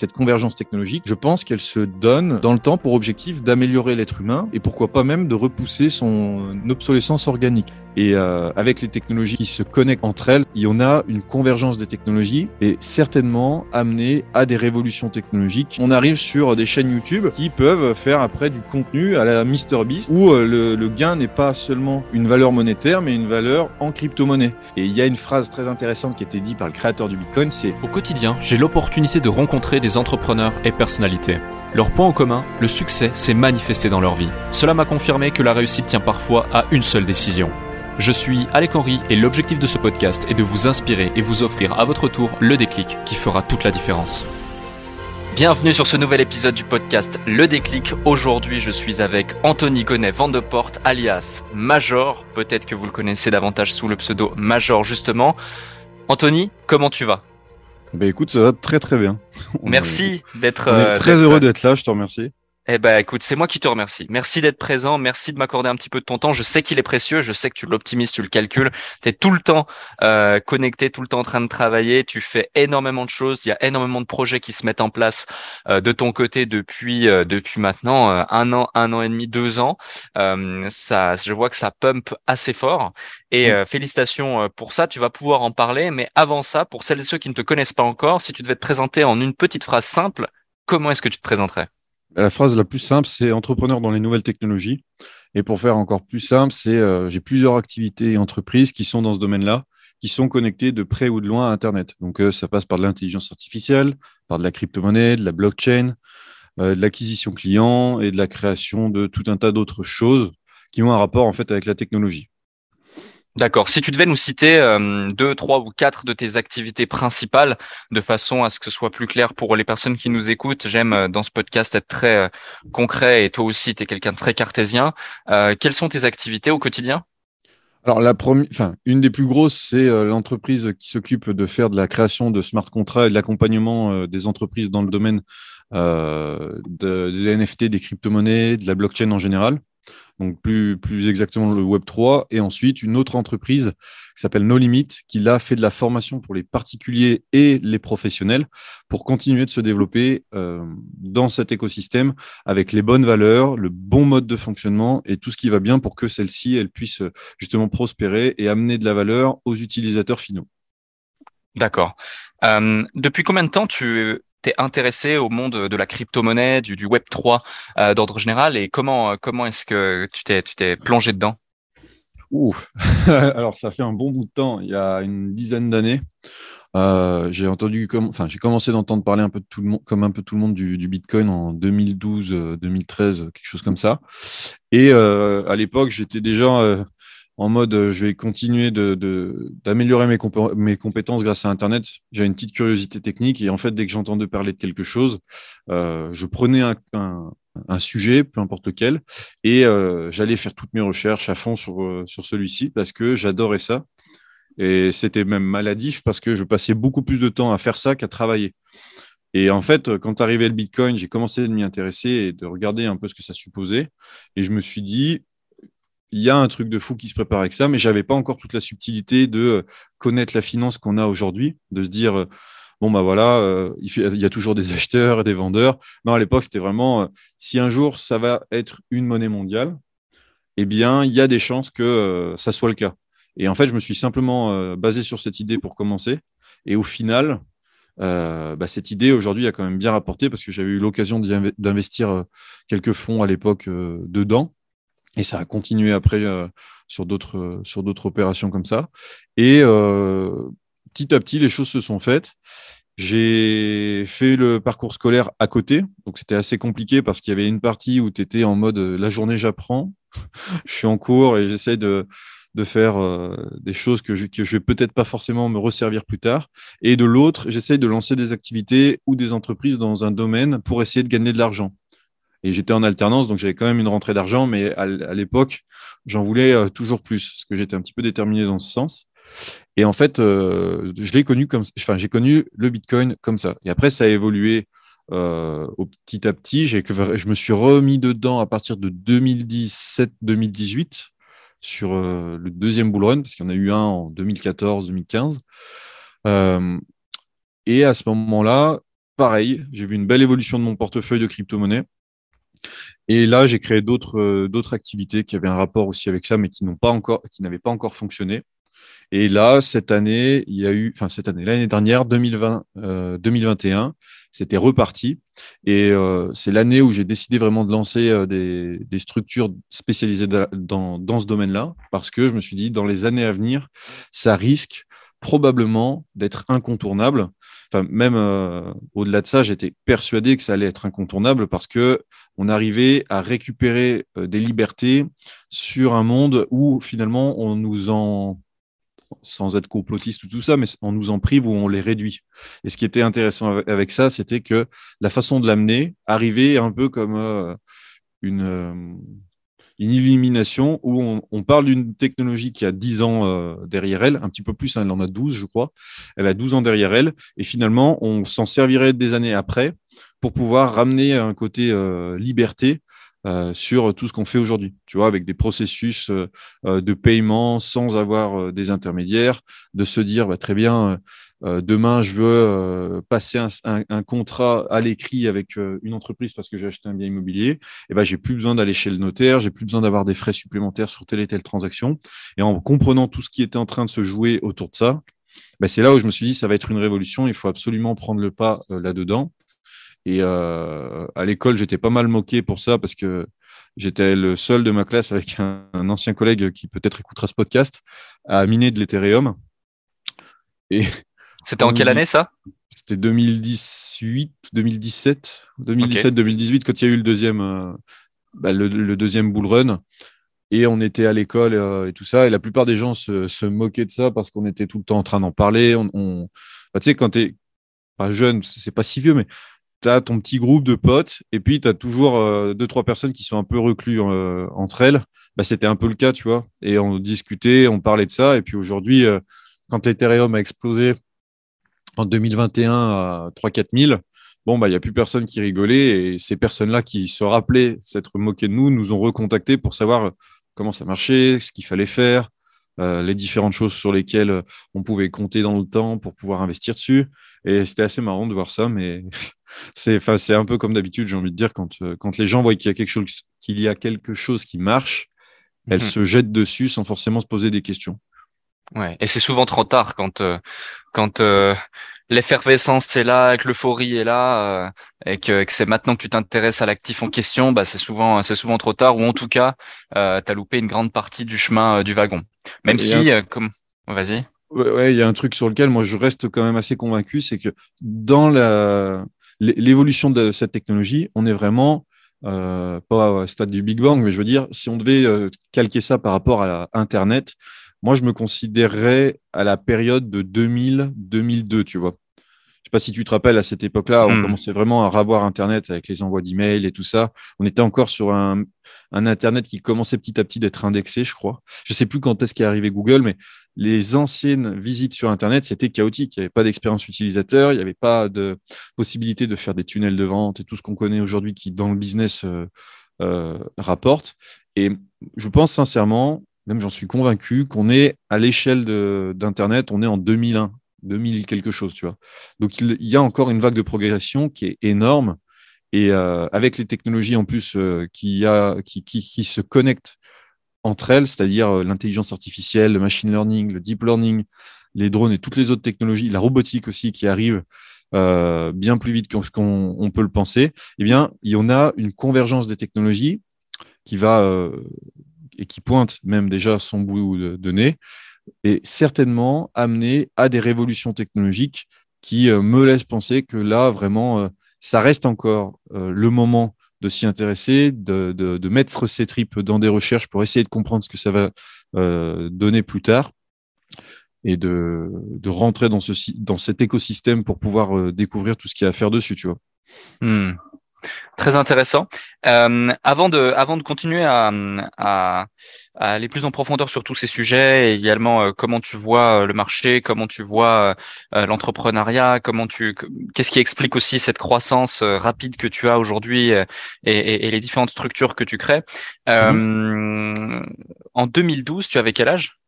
Cette convergence technologique, je pense qu'elle se donne dans le temps pour objectif d'améliorer l'être humain et pourquoi pas même de repousser son obsolescence organique. Et euh, avec les technologies qui se connectent entre elles, il y en a une convergence des technologies et certainement amener à des révolutions technologiques. On arrive sur des chaînes YouTube qui peuvent faire après du contenu à la MrBeast où euh, le, le gain n'est pas seulement une valeur monétaire mais une valeur en crypto-monnaie. Et il y a une phrase très intéressante qui a été dite par le créateur du Bitcoin, c'est Au quotidien, j'ai l'opportunité de rencontrer des entrepreneurs et personnalités. Leur point en commun, le succès s'est manifesté dans leur vie. Cela m'a confirmé que la réussite tient parfois à une seule décision. Je suis Alec Henry et l'objectif de ce podcast est de vous inspirer et vous offrir à votre tour le déclic qui fera toute la différence. Bienvenue sur ce nouvel épisode du podcast Le Déclic. Aujourd'hui, je suis avec Anthony Gonnet Vandeport, alias Major. Peut-être que vous le connaissez davantage sous le pseudo Major, justement. Anthony, comment tu vas? Ben écoute, ça va très très bien. Merci d'être. Est très heureux d'être là, je te remercie. Eh ben, écoute, c'est moi qui te remercie. Merci d'être présent. Merci de m'accorder un petit peu de ton temps. Je sais qu'il est précieux. Je sais que tu l'optimises, tu le calcules. Tu es tout le temps euh, connecté, tout le temps en train de travailler. Tu fais énormément de choses. Il y a énormément de projets qui se mettent en place euh, de ton côté depuis euh, depuis maintenant euh, un an, un an et demi, deux ans. Euh, ça, je vois que ça pump assez fort. Et euh, félicitations pour ça. Tu vas pouvoir en parler. Mais avant ça, pour celles et ceux qui ne te connaissent pas encore, si tu devais te présenter en une petite phrase simple, comment est-ce que tu te présenterais? La phrase la plus simple, c'est entrepreneur dans les nouvelles technologies. Et pour faire encore plus simple, c'est euh, j'ai plusieurs activités et entreprises qui sont dans ce domaine-là, qui sont connectées de près ou de loin à Internet. Donc euh, ça passe par de l'intelligence artificielle, par de la crypto-monnaie, de la blockchain, euh, de l'acquisition client et de la création de tout un tas d'autres choses qui ont un rapport en fait avec la technologie. D'accord. Si tu devais nous citer euh, deux, trois ou quatre de tes activités principales, de façon à ce que ce soit plus clair pour les personnes qui nous écoutent, j'aime euh, dans ce podcast être très euh, concret et toi aussi, tu es quelqu'un de très cartésien. Quelles sont tes activités au quotidien? Alors, la première, enfin, une des plus grosses, c'est l'entreprise qui s'occupe de faire de la création de smart contracts et de l'accompagnement des entreprises dans le domaine de- des NFT, des crypto-monnaies, de la blockchain en général. Donc, plus, plus exactement le Web3. Et ensuite, une autre entreprise qui s'appelle No Limit, qui là fait de la formation pour les particuliers et les professionnels pour continuer de se développer euh, dans cet écosystème avec les bonnes valeurs, le bon mode de fonctionnement et tout ce qui va bien pour que celle-ci, elle puisse justement prospérer et amener de la valeur aux utilisateurs finaux. D'accord. Euh, depuis combien de temps tu t'es intéressé au monde de la crypto-monnaie, du, Web 3 euh, d'ordre général et comment, euh, comment est-ce que tu t'es, tu t'es plongé dedans? Ouh. Alors, ça fait un bon bout de temps, il y a une dizaine d'années. Euh, j'ai entendu, comme, enfin, j'ai commencé d'entendre parler un peu tout le comme un peu tout le monde du, Bitcoin en 2012, euh, 2013, quelque chose comme ça. Et à l'époque, j'étais déjà en mode, euh, je vais continuer d'améliorer mes, compé- mes compétences grâce à Internet. J'ai une petite curiosité technique et en fait, dès que j'entendais parler de quelque chose, euh, je prenais un, sujet, peu importe lequel, et euh, j'allais faire toutes mes recherches à fond sur, sur celui-ci parce que j'adorais ça. Et c'était même maladif parce que je passais beaucoup plus de temps à faire ça qu'à travailler. Et en fait, quand arrivait le Bitcoin, j'ai commencé de m'y intéresser et de regarder un peu ce que ça supposait. Et je me suis dit, il y a un truc de fou qui se prépare avec ça, mais j'avais pas encore toute la subtilité de euh, connaître la finance qu'on a aujourd'hui, de se dire, euh, bon, bah voilà, euh, il y a toujours des acheteurs et des vendeurs. Non, à l'époque, c'était vraiment, si un jour ça va être une monnaie mondiale, eh bien, il y a des chances que ça soit le cas. Et en fait, je me suis simplement basé sur cette idée pour commencer. Et au final, bah, cette idée aujourd'hui a quand même bien rapporté parce que j'avais eu l'occasion d'investir quelques fonds à l'époque dedans. Et ça a continué après euh, sur d'autres euh, sur d'autres opérations comme ça. Et euh, petit à petit, les choses se sont faites. J'ai fait le parcours scolaire à côté, donc c'était assez compliqué parce qu'il y avait une partie où tu étais en mode la journée j'apprends, je suis en cours et j'essaie de, de faire des choses que je, que je vais peut-être pas forcément me resservir plus tard. Et de l'autre, j'essaie de lancer des activités ou des entreprises dans un domaine pour essayer de gagner de l'argent. Et j'étais en alternance, donc j'avais quand même une rentrée d'argent, mais à, l'époque, j'en voulais euh, toujours plus, parce que j'étais un petit peu déterminé dans ce sens. Et en fait, euh, je l'ai connu comme, enfin, j'ai connu le Bitcoin comme ça. Et après, ça a évolué euh, au petit à petit. J'ai, je me suis remis dedans à partir de 2017-2018 sur le deuxième bull run, parce qu'il y en a eu un en 2014-2015. Euh, et à ce moment-là, pareil, j'ai vu une belle évolution de mon portefeuille de crypto-monnaie. Et là, j'ai créé d'autres euh, d'autres activités qui avaient un rapport aussi avec ça, mais qui n'ont pas encore, qui n'avaient pas encore fonctionné. Et là, cette année, il y a eu, enfin cette année, l'année dernière, 2020, 2021, euh, c'était reparti. Et euh, c'est l'année où j'ai décidé vraiment de lancer des, des, structures spécialisées dans, dans ce domaine-là, parce que je me suis dit, dans les années à venir, ça risque probablement d'être incontournable. Enfin, même euh, au-delà de ça, j'étais persuadé que ça allait être incontournable parce que on arrivait à récupérer euh, des libertés sur un monde où finalement on nous en sans être complotiste ou tout ça, mais on nous en prive ou on les réduit. Et ce qui était intéressant avec ça, c'était que la façon de l'amener arrivait un peu comme euh, une, une illumination où on, parle d'une technologie qui a 10 ans euh, derrière elle, un petit peu plus, hein, elle en a 12, je crois. Elle a 12 ans derrière elle. Et finalement, on s'en servirait des années après pour pouvoir ramener un côté euh, liberté euh, sur tout ce qu'on fait aujourd'hui, tu vois, avec des processus de paiement sans avoir des intermédiaires, de se dire, bah, très bien, euh, demain, je veux euh, passer un, contrat à l'écrit avec euh, une entreprise parce que j'ai acheté un bien immobilier, eh ben, j'ai plus besoin d'aller chez le notaire, j'ai plus besoin d'avoir des frais supplémentaires sur telle et telle transaction. Et en comprenant tout ce qui était en train de se jouer autour de ça, ben, c'est là où je me suis dit, ça va être une révolution, il faut absolument prendre le pas là-dedans. Et à l'école, j'étais pas mal moqué pour ça parce que j'étais le seul de ma classe avec un, un ancien collègue qui peut-être écoutera ce podcast à miner de l'Ethereum. Et c'était en quelle année ça? C'était 2018, 2017, 2017, 2018 quand il y a eu le deuxième, euh, bah, le, deuxième bull run. Et on était à l'école euh, et tout ça. Et la plupart des gens se, moquaient de ça parce qu'on était tout le temps en train d'en parler. On, bah, tu sais, quand tu es pas jeune, c'est pas si vieux, mais tu as ton petit groupe de potes et puis tu as toujours euh, deux, trois personnes qui sont un peu reclus entre elles. Bah, C'était un peu le cas, tu vois. Et on discutait, on parlait de ça. Et puis aujourd'hui, quand l'Ethereum a explosé, en 2021 à 3-4 000, bon, bah, il n'y a plus personne qui rigolait et ces personnes-là qui se rappelaient s'être moquées de nous nous ont recontactés pour savoir comment ça marchait, ce qu'il fallait faire, euh, les différentes choses sur lesquelles on pouvait compter dans le temps pour pouvoir investir dessus. Et c'était assez marrant de voir ça, mais c'est, un peu comme d'habitude, j'ai envie de dire, quand, euh, quand les gens voient qu'il y a quelque chose, qu'il y a quelque chose qui marche, elles mhm. se jettent dessus sans forcément se poser des questions. Ouais, et c'est souvent trop tard quand euh, quand euh, l'effervescence est là, que l'euphorie est là, euh, et que, que c'est maintenant que tu t'intéresses à l'actif en question, bah c'est souvent c'est souvent trop tard, ou en tout cas, tu as loupé une grande partie du chemin du wagon. Même si, comme, vas-y. Ouais, il y a un truc sur lequel moi je reste quand même assez convaincu, c'est que dans la l'évolution de cette technologie, on est vraiment euh, pas au stade du Big Bang, mais je veux dire, si on devait calquer ça par rapport à Internet, moi, je me considérerais à la période de 2000-2002, tu vois. Je sais pas si tu te rappelles, à cette époque-là, on hmm. commençait vraiment à revoir Internet avec les envois d'emails et tout ça. On était encore sur un, Internet qui commençait petit à petit d'être indexé, je crois. Je sais plus quand est-ce qu'est arrivé Google, mais les anciennes visites sur Internet, c'était chaotique. Il n'y avait pas d'expérience utilisateur, il n'y avait pas de possibilité de faire des tunnels de vente et tout ce qu'on connaît aujourd'hui qui, dans le business, euh, euh, rapporte. Et je pense sincèrement, même j'en suis convaincu, qu'on est à l'échelle d'Internet, on est en 2001, 2000 quelque chose, tu vois. Donc il, y a encore une vague de progression qui est énorme. Et euh, avec les technologies en plus euh, qui, se connectent entre elles, c'est-à-dire euh, l'intelligence artificielle, le machine learning, le deep learning, les drones et toutes les autres technologies, la robotique aussi qui arrive bien plus vite qu'on peut le penser, eh bien, il y en a une convergence des technologies qui va et qui pointe même déjà son bout de, nez, et certainement amener à des révolutions technologiques qui euh, me laissent penser que là, vraiment, euh, ça reste encore euh, le moment de s'y intéresser, de, de, mettre ses tripes dans des recherches pour essayer de comprendre ce que ça va donner plus tard et de, de rentrer dans, ce, dans cet écosystème pour pouvoir découvrir tout ce qu'il y a à faire dessus, tu vois. Hmm. Très intéressant. Euh, avant de, avant de continuer à, à, à, aller plus en profondeur sur tous ces sujets, et également euh, comment tu vois euh, le marché, comment tu vois euh, l'entrepreneuriat, comment tu, qu'est-ce qui explique aussi cette croissance rapide que tu as aujourd'hui et, et, et, les différentes structures que tu crées. Mm-hmm. En 2012, tu avais quel âge?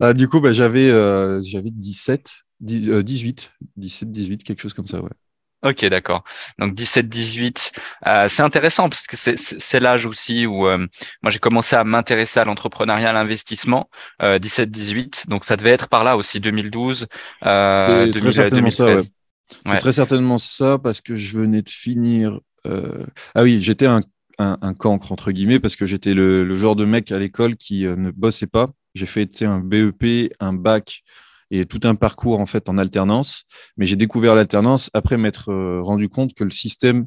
Ah, Du coup, bah, j'avais, j'avais 17, 18, 17, 18, quelque chose comme ça, ouais. Ok, d'accord. Donc 17-18, euh, c'est intéressant parce que c'est l'âge aussi où euh, moi j'ai commencé à m'intéresser à l'entrepreneuriat, à l'investissement. 17-18, donc ça devait être par là aussi 2012, euh, 2013. C'est très certainement ça parce que je venais de finir. Ah oui, j'étais un, un, cancre entre guillemets parce que j'étais le, le, genre de mec à l'école qui ne bossait pas. J'ai fait un BEP, un bac et tout un parcours en fait en alternance. Mais j'ai découvert l'alternance après m'être euh, rendu compte que le système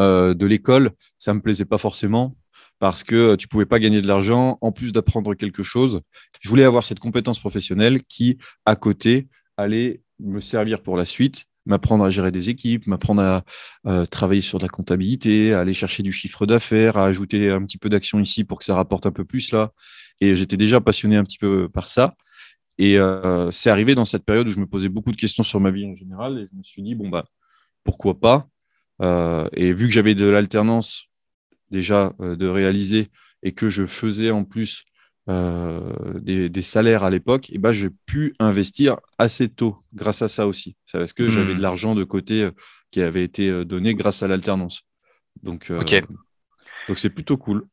euh, de l'école, ça me plaisait pas forcément parce que tu pouvais pas gagner de l'argent en plus d'apprendre quelque chose. Je voulais avoir cette compétence professionnelle qui, à côté, allait me servir pour la suite, m'apprendre à gérer des équipes, m'apprendre à euh, travailler sur de la comptabilité, à aller chercher du chiffre d'affaires, à ajouter un petit peu d'action ici pour que ça rapporte un peu plus là. Et j'étais déjà passionné un petit peu par ça. Et euh, c'est arrivé dans cette période où je me posais beaucoup de questions sur ma vie en général et je me suis dit, bon, bah, pourquoi pas? Euh, Et vu que j'avais de l'alternance déjà euh, de réaliser et que je faisais en plus des, des, salaires à l'époque, et bah, j'ai pu investir assez tôt grâce à ça aussi. C'est parce que j'avais de hmm. l'argent de côté qui avait été donné grâce à l'alternance. Donc, donc c'est plutôt cool.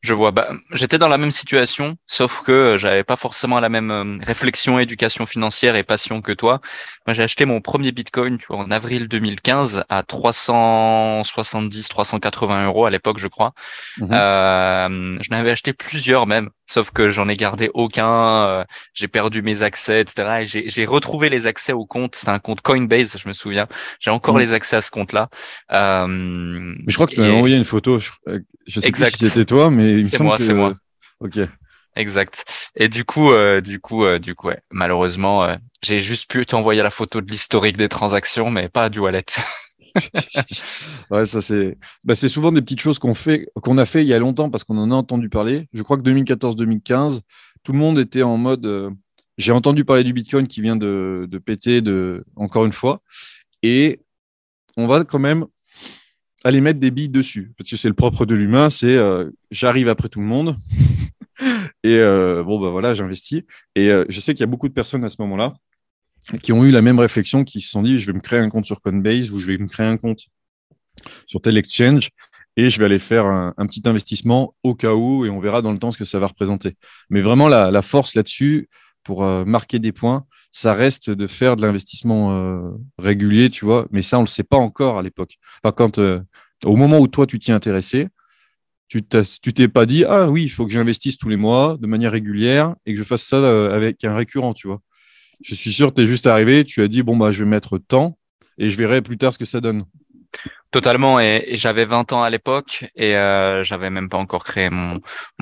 Je vois. Bah, j'étais dans la même situation, sauf que euh, j'avais pas forcément la même euh, réflexion, éducation financière et passion que toi. Moi, j'ai acheté mon premier Bitcoin tu vois, en avril 2015 à 370, 380 euros à l'époque, je crois. Mmh euh, je n'avais acheté plusieurs même, sauf que j'en ai gardé aucun. Euh, j'ai perdu mes accès, etc. Et j'ai retrouvé les accès au compte. C'est un compte Coinbase, je me souviens. J'ai encore mmh. les accès à ce compte-là. Euh, je crois que tu m'as envoyé une photo. Je, je sais exact. plus si c'était toi, mais c'est moi, c'est moi. Ok. Exact. Et du coup, euh, du coup, euh, du coup, ouais, malheureusement, euh, j'ai juste pu t'envoyer la photo de l'historique des transactions, mais pas du wallet. ouais, ça c'est, bah, c'est souvent des petites choses qu'on fait, qu'on a fait il y a longtemps parce qu'on en a entendu parler. Je crois que 2014-2015, tout le monde était en mode. j'ai entendu parler du Bitcoin qui vient de, péter, de encore une fois, et on va quand même aller mettre des billes dessus. Parce que c'est le propre de l'humain, c'est euh, j'arrive après tout le monde. et euh, bon, ben voilà, j'investis. Et euh, je sais qu'il y a beaucoup de personnes à ce moment-là qui ont eu la même réflexion, qui se sont dit je vais me créer un compte sur Coinbase ou je vais me créer un compte sur tel exchange et je vais aller faire un, petit investissement au cas où et on verra dans le temps ce que ça va représenter. Mais vraiment, la, force là-dessus, pour marquer des points, ça reste de faire de l'investissement régulier, tu vois. Mais ça, on ne le sait pas encore à l'époque. Enfin, quand au moment où toi, tu t'y intéressé, tu t'es pas dit, ah oui, il faut que j'investisse tous les mois de manière régulière et que je fasse ça euh, avec un récurrent, tu vois. Je suis sûr, tu es juste arrivé, tu as dit, bon, bah, je vais mettre temps et je verrai plus tard ce que ça donne. Totalement. Et, j'avais 20 ans à l'époque et euh, j'avais même pas encore créé mon,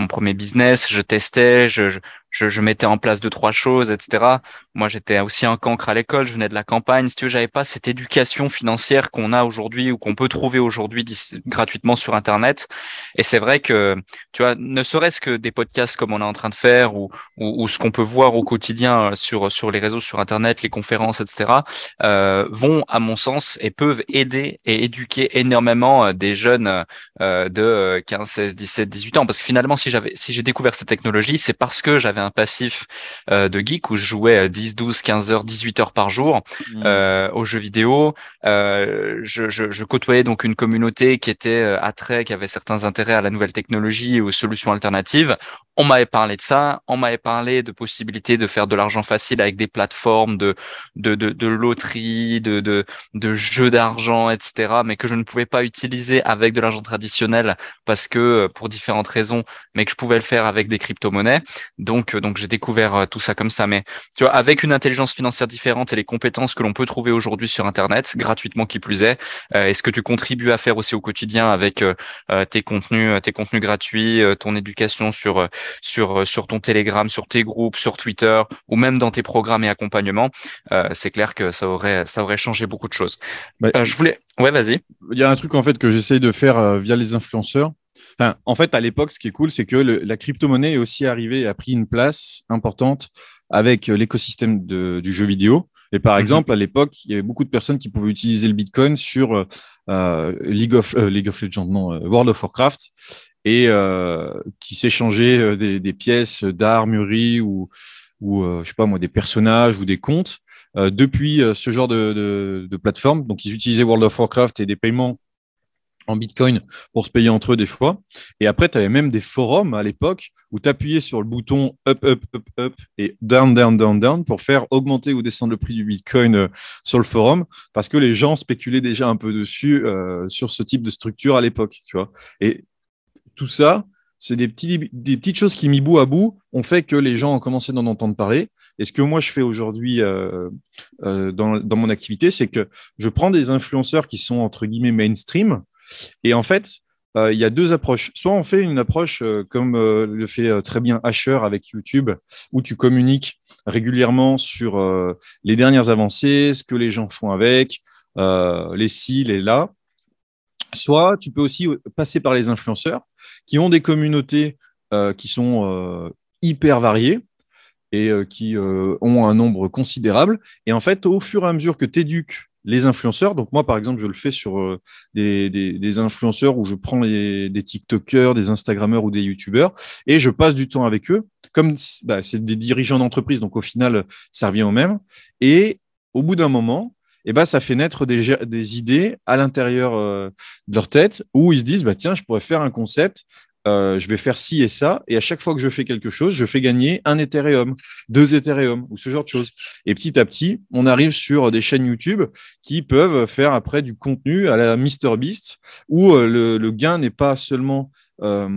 premier business. Je testais, je, je, mettais en place deux trois choses, etc. Moi, j'étais aussi un cancre à l'école, je venais de la campagne. Si tu veux, j'avais pas cette éducation financière qu'on a aujourd'hui ou qu'on peut trouver aujourd'hui gratuitement sur Internet. Et c'est vrai que, tu vois, ne serait-ce que des podcasts comme on est en train de faire ou, ou, ou ce qu'on peut voir au quotidien sur sur les réseaux, sur Internet, les conférences, etc. Euh, vont, à mon sens, et peuvent aider et éduquer énormément euh, des jeunes euh, de 15, 16, 17, 18 ans. Parce que finalement, si j'avais, si j'ai découvert cette technologie, c'est parce que j'avais un passif euh, de geek où je jouais 10, 12, 15 heures, 18 heures par jour mmh. euh, aux jeux vidéo. Euh, je, je, je, côtoyais donc une communauté qui était attrait, qui avait certains intérêts à la nouvelle technologie et aux solutions alternatives on m'avait parlé de ça, on m'avait parlé de possibilités de faire de l'argent facile avec des plateformes de de, de, de loterie, de, de, de jeux d'argent, etc., mais que je ne pouvais pas utiliser avec de l'argent traditionnel parce que euh, pour différentes raisons, mais que je pouvais le faire avec des crypto-monnaies. Donc, euh, donc j'ai découvert euh, tout ça comme ça. Mais tu vois, avec une intelligence financière différente et les compétences que l'on peut trouver aujourd'hui sur Internet, gratuitement qui plus est, est-ce que tu contribues à faire aussi au quotidien avec tes contenus, tes contenus gratuits, ton éducation sur sur, euh, sur ton Telegram, sur tes groupes, sur Twitter ou même dans tes programmes et accompagnements, euh, c'est clair que ça aurait, ça aurait changé beaucoup de choses. Bah, euh, je voulais. Ouais, vas-y. Il y a un truc en fait que j'essaye de faire via les influenceurs. Enfin, en fait, à l'époque, ce qui est cool, c'est que la crypto-monnaie est aussi arrivée et a pris une place importante avec l'écosystème du jeu vidéo. Et par mhm. exemple, à l'époque, il y avait beaucoup de personnes qui pouvaient utiliser le Bitcoin sur League of League of Legends, non, World of Warcraft et euh, qui s'échangeaient euh, des, des, pièces d'armurerie ou, ou euh, je sais pas moi, des personnages ou des contes depuis ce genre de, de, plateforme. Donc, ils utilisaient World of Warcraft et des paiements en Bitcoin pour se payer entre eux des fois. Et après, tu avais même des forums à l'époque où tu appuyais sur le bouton up, up, up, up et down, down, down, down pour faire augmenter ou descendre le prix du Bitcoin euh, sur le forum parce que les gens spéculaient déjà un peu dessus euh, sur ce type de structure à l'époque, tu vois. Et tout ça, c'est des, petites choses qui, mis bout à bout, ont fait que les gens ont commencé d'en entendre parler. Et ce que moi, je fais aujourd'hui euh, dans mon activité, c'est que je prends des influenceurs qui sont, entre guillemets, mainstream, et en fait, euh, il y a deux approches. Soit on fait une approche euh, comme euh, le fait très bien Asher avec YouTube, où tu communiques régulièrement sur les dernières avancées, ce que les gens font avec, les ci, les là. Soit tu peux aussi passer par les influenceurs qui ont des communautés qui sont hyper variées et qui ont un nombre considérable. Et en fait, au fur et à mesure que tu éduques les influenceurs. Donc moi, par exemple, je le fais sur euh, des, influenceurs où je prends des TikTokers, des Instagrammeurs ou des YouTubeurs et je passe du temps avec eux. Comme bah, c'est des dirigeants d'entreprise, donc au final, ça revient au même. Et au bout d'un moment, eh ben, ça fait naître des, des idées à l'intérieur euh, de leur tête où ils se disent bah, tiens, je pourrais faire un concept euh, je vais faire ci et ça, et à chaque fois que je fais quelque chose, je fais gagner un Ethereum, deux Ethereum, ou ce genre de choses. Et petit à petit, on arrive sur des chaînes YouTube qui peuvent faire après du contenu à la MrBeast, où euh, le gain n'est pas seulement euh,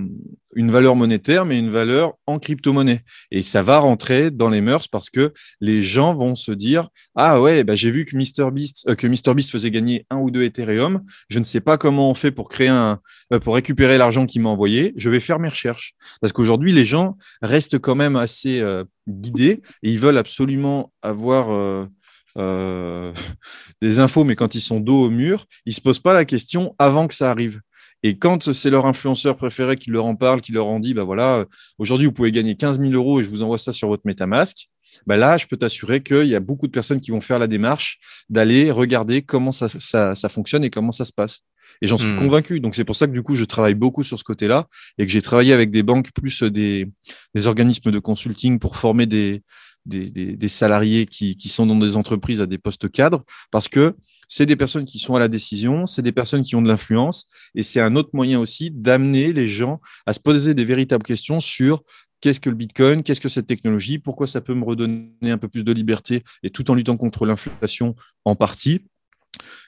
une valeur monétaire, mais une valeur en crypto-monnaie. Et ça va rentrer dans les mœurs parce que les gens vont se dire Ah ouais, bah, j'ai vu que MrBeast, euh, que MrBeast faisait gagner un ou deux Ethereum. Je ne sais pas comment on fait pour créer euh, pour récupérer l'argent qu'il m'a envoyé. Je vais faire mes recherches. Parce qu'aujourd'hui, les gens restent quand même assez guidés et ils veulent absolument avoir. des infos, mais quand ils sont dos au mur, ils ne se posent pas la question avant que ça arrive. Et quand c'est leur influenceur préféré qui leur en parle, qui leur en dit, bah voilà, aujourd'hui, vous pouvez gagner 15 000 euros et je vous envoie ça sur votre MetaMask, bah là, je peux t'assurer qu'il y a beaucoup de personnes qui vont faire la démarche d'aller regarder comment ça, ça, fonctionne et comment ça se passe. Et j'en suis hmm. convaincu. Donc, c'est pour ça que du coup, je travaille beaucoup sur ce côté-là et que j'ai travaillé avec des banques plus des, des organismes de consulting pour former des, des, salariés qui, qui, sont dans des entreprises à des postes cadres parce que c'est des personnes qui sont à la décision, c'est des personnes qui ont de l'influence, et c'est un autre moyen aussi d'amener les gens à se poser des véritables questions sur qu'est-ce que le Bitcoin, qu'est-ce que cette technologie, pourquoi ça peut me redonner un peu plus de liberté, et tout en luttant contre l'inflation en partie.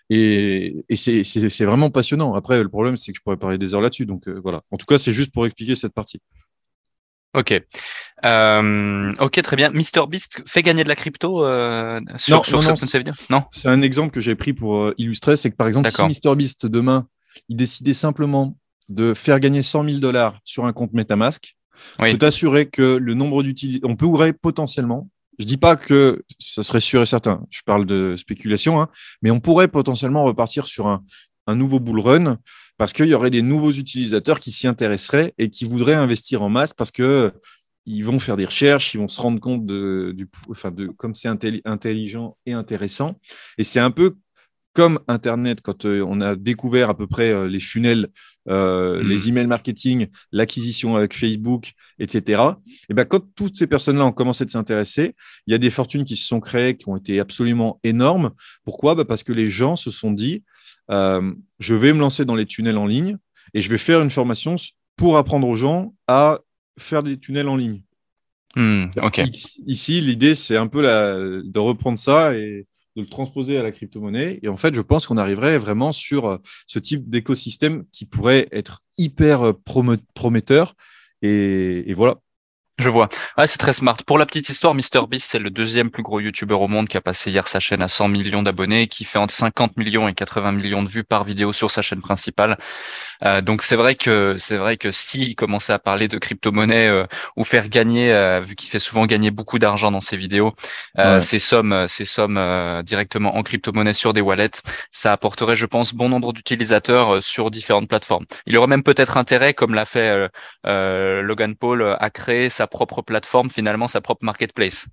Et, c'est vraiment passionnant. Après, le problème, c'est que je pourrais parler des heures là-dessus. Donc euh, voilà. En tout cas, c'est juste pour expliquer cette partie. Ok. Euh, ok, très bien. Mister Beast fait gagner de la crypto euh, sur, non, sur non, Non, c'est un exemple que j'ai pris pour euh, illustrer. C'est que par exemple, si Mister Beast demain, il décidait simplement de faire gagner 100 000 dollars sur un compte MetaMask, oui. je peux t'assurer que le nombre d'utilisateurs, on pourrait potentiellement, je dis pas que ce serait sûr et certain, je parle de spéculation, hein, mais on pourrait potentiellement repartir sur un, un nouveau bull run parce qu'il y aurait des nouveaux utilisateurs qui s'y intéresseraient et qui voudraient investir en masse parce que ils vont faire des recherches, ils vont se rendre compte de, du, enfin de comme c'est intelligent et intéressant. Et c'est un peu comme Internet, quand euh, on a découvert à peu près euh, les funnels, euh, mmh. les emails marketing, l'acquisition avec Facebook, etc. Et ben, quand toutes ces personnes-là ont commencé de s'intéresser, il y a des fortunes qui se sont créées, qui ont été absolument énormes. Pourquoi? Ben, Parce que les gens se sont dit, euh, je vais me lancer dans les tunnels en ligne et je vais faire une formation pour apprendre aux gens à faire des tunnels en ligne. Hmm, ici, l'idée, c'est un peu de reprendre ça et de le transposer à la crypto-monnaie. Et en fait, je pense qu'on arriverait vraiment sur euh, ce type d'écosystème qui pourrait être hyper euh, prometteur. et voilà. Je vois. Ouais, c'est très smart. Pour la petite histoire, MrBeast, c'est le deuxième plus gros YouTuber au monde qui a passé hier sa chaîne à 100 millions d'abonnés, qui fait entre 50 millions et 80 millions de vues par vidéo sur sa chaîne principale. Euh, donc c'est vrai que c'est vrai que s'il commençait à parler de crypto-monnaie euh, ou faire gagner, euh, vu qu'il fait souvent gagner beaucoup d'argent dans ses vidéos, ces sommes, ces sommes directement en crypto-monnaie sur des wallets, ça apporterait, je pense, bon nombre d'utilisateurs sur différentes plateformes. Il aurait même peut-être intérêt, comme l'a fait Logan Paul, à créer sa propre plateforme, finalement sa propre marketplace.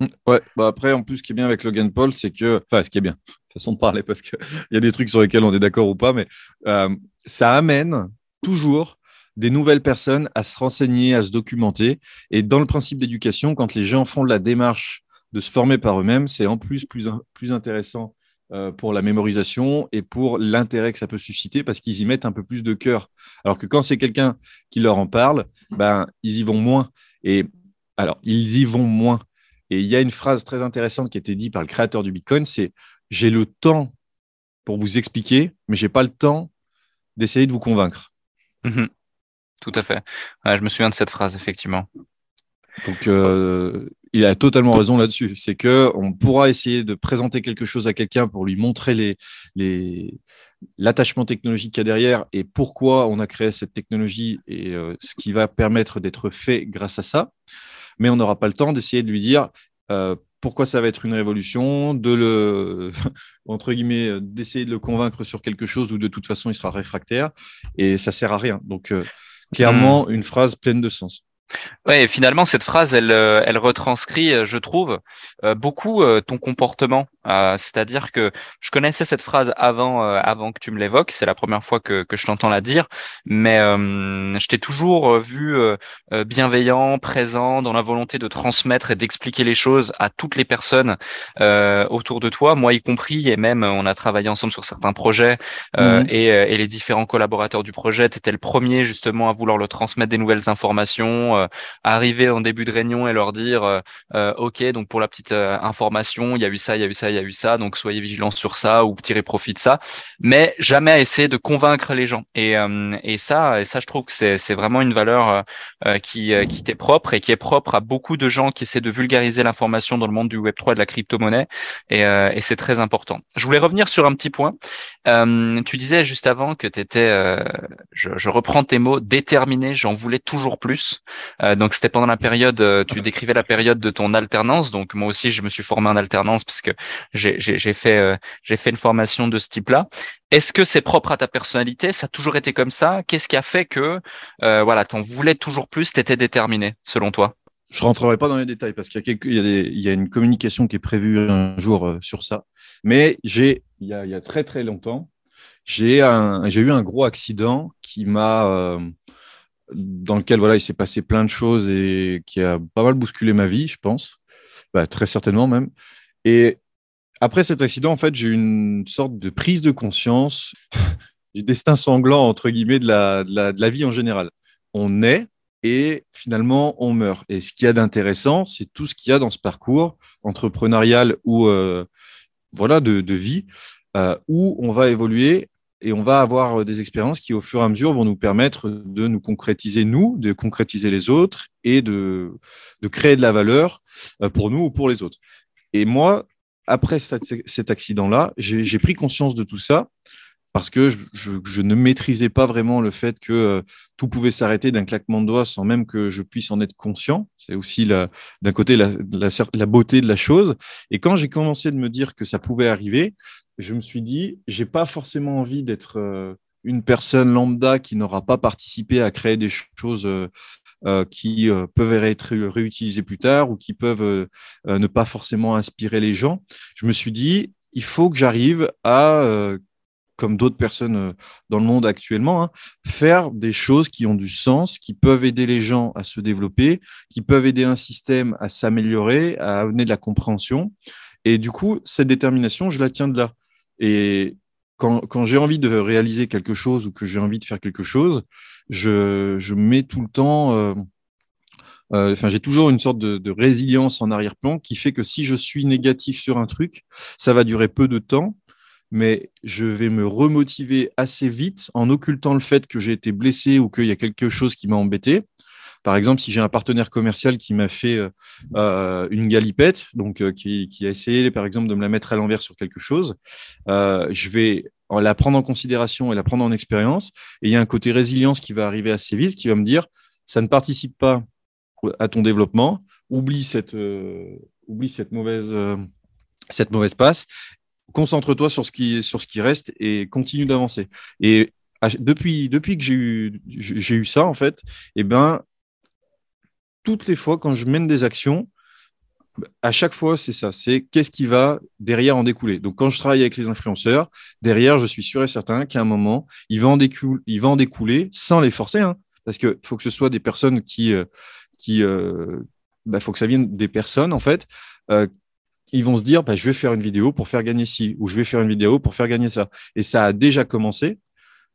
Mmh, ouais, bah après, en plus, ce qui est bien avec Logan Paul, c'est que, enfin, ce qui est bien, façon de parler, parce qu'il y a des trucs sur lesquels on est d'accord ou pas, mais euh, ça amène toujours des nouvelles personnes à se renseigner, à se documenter. Et dans le principe d'éducation, quand les gens font la démarche de se former par eux-mêmes, c'est en plus plus, plus intéressant euh, pour la mémorisation et pour l'intérêt que ça peut susciter parce qu'ils y mettent un peu plus de cœur. Alors que quand c'est quelqu'un qui leur en parle, ben, ils y vont moins. Et alors, ils y vont moins. Et il y a une phrase très intéressante qui a été dite par le créateur du Bitcoin, c'est j'ai le temps pour vous expliquer, mais j'ai pas le temps d'essayer de vous convaincre. Mhm. Tout à fait. je me souviens de cette phrase, effectivement. Donc, euh, il a totalement raison là-dessus. C'est que on pourra essayer de présenter quelque chose à quelqu'un pour lui montrer les, les, l'attachement technologique qu'il y a derrière et pourquoi on a créé cette technologie et euh, ce qui va permettre d'être fait grâce à ça. Mais on n'aura pas le temps d'essayer de lui dire euh, pourquoi ça va être une révolution, de le, entre guillemets, d'essayer de le convaincre sur quelque chose où de toute façon il sera réfractaire et ça sert à rien. Donc, clairement, hmm. une phrase pleine de sens. Ouais, finalement, cette phrase, elle, euh, elle retranscrit, euh, je trouve, euh, beaucoup ton comportement. C'est-à-dire que je connaissais cette phrase avant, avant que tu me l'évoques. C'est la première fois que, que je t'entends la dire, mais je t'ai toujours vu bienveillant, présent, dans la volonté de transmettre et d'expliquer les choses à toutes les personnes autour de toi, moi y compris, et même on a travaillé ensemble sur certains projets mmh et, et les différents collaborateurs du projet. Tu étais le premier justement à vouloir le transmettre des nouvelles informations euh, arriver en début de réunion et leur dire euh, euh, ok donc pour la petite information il y a eu ça il y a eu ça il y a eu ça donc soyez vigilants sur ça ou tirez profit de ça mais jamais à essayer de convaincre les gens et et ça et ça je trouve que c'est vraiment une valeur qui qui t'est propre et qui est propre à beaucoup de gens qui essaient de vulgariser l'information dans le monde du Web 3 et de la crypto-monnaie et, et c'est très important. Je voulais revenir sur un petit point. tu disais juste avant que tu étais, je, je, reprends tes mots, déterminé, j'en voulais toujours plus. Euh, donc c'était pendant la période, euh, tu décrivais la période de ton alternance. Donc moi aussi je me suis formé en alternance parce que j'ai fait euh, j'ai fait une formation de ce type-là. Est-ce que c'est propre à ta personnalité? Ça a toujours été comme ça Qu'est-ce qui a fait que euh, voilà, t'en voulais toujours plus, t'étais déterminé selon toi? Je rentrerai pas dans les détails parce qu'il y, y, il y, a une communication qui est prévue un jour sur ça. Mais j'ai, il, y a, il y a très très longtemps, j'ai eu un gros accident qui m'a dans lequel voilà, il s'est passé plein de choses et qui a pas mal bousculé ma vie, je pense, bah, très certainement même. Et après cet accident, en fait, j'ai eu une sorte de prise de conscience du destin sanglant, entre guillemets, de la, de, la, vie en général. On naît et finalement, on meurt. Et ce qu'il y a d'intéressant, c'est tout ce qu'il y a dans ce parcours entrepreneurial ou euh, voilà, de, de vie, euh, où on va évoluer et on va avoir euh, des expériences qui, au fur et à mesure, vont nous permettre de nous concrétiser nous, de concrétiser les autres et de, de créer de la valeur euh, pour nous ou pour les autres. Et moi, après cet accident-là, j'ai pris conscience de tout ça parce que je, ne maîtrisais pas vraiment le fait que euh, tout pouvait s'arrêter d'un claquement de doigts sans même que je puisse en être conscient. C'est aussi d'un côté la, beauté de la chose. Et quand j'ai commencé de me dire que ça pouvait arriver, je me suis dit, j'ai pas forcément envie d'être euh, une personne lambda qui n'aura pas participé à créer des choses euh, qui peuvent être réutilisées plus tard ou qui peuvent ne pas forcément inspirer les gens. Je me suis dit, il faut que j'arrive à comme d'autres personnes dans le monde actuellement, hein, faire des choses qui ont du sens, qui peuvent aider les gens à se développer, qui peuvent aider un système à s'améliorer, à amener de la compréhension. Et du coup, cette détermination, je la tiens de là. Et quand, j'ai envie de réaliser quelque chose ou que j'ai envie de faire quelque chose, je, mets tout le temps. Euh, euh, enfin, j'ai toujours une sorte de résilience en arrière-plan qui fait que si je suis négatif sur un truc, ça va durer peu de temps, mais je vais me remotiver assez vite en occultant le fait que j'ai été blessé ou qu'il y a quelque chose qui m'a embêté. Par exemple, si j'ai un partenaire commercial qui m'a fait euh, euh une galipette, donc euh, qui, a essayé, par exemple, de me la mettre à l'envers sur quelque chose, je vais la prendre en considération et la prendre en expérience. Et il y a un côté résilience qui va arriver assez vite, qui va me dire, ça ne participe pas à ton développement, oublie cette mauvaise passe concentre-toi sur ce qui sur ce qui reste et continue d'avancer. Et depuis depuis que j'ai eu j'ai eu ça en fait, eh ben toutes les fois quand je mène des actions, à chaque fois, c'est ça. C'est qu'est-ce qui va derrière en découler. Donc, quand je travaille avec les influenceurs, derrière, je suis sûr et certain qu'à un moment, il va en, découler, il va en découler sans les forcer, hein, parce qu'il faut que ce soit des personnes qui, euh, qui, euh, bah, faut que ça vienne des personnes en fait euh, ils vont se dire, bah, je vais faire une vidéo pour faire gagner ci, ou je vais faire une vidéo pour faire gagner ça. Et ça a déjà commencé.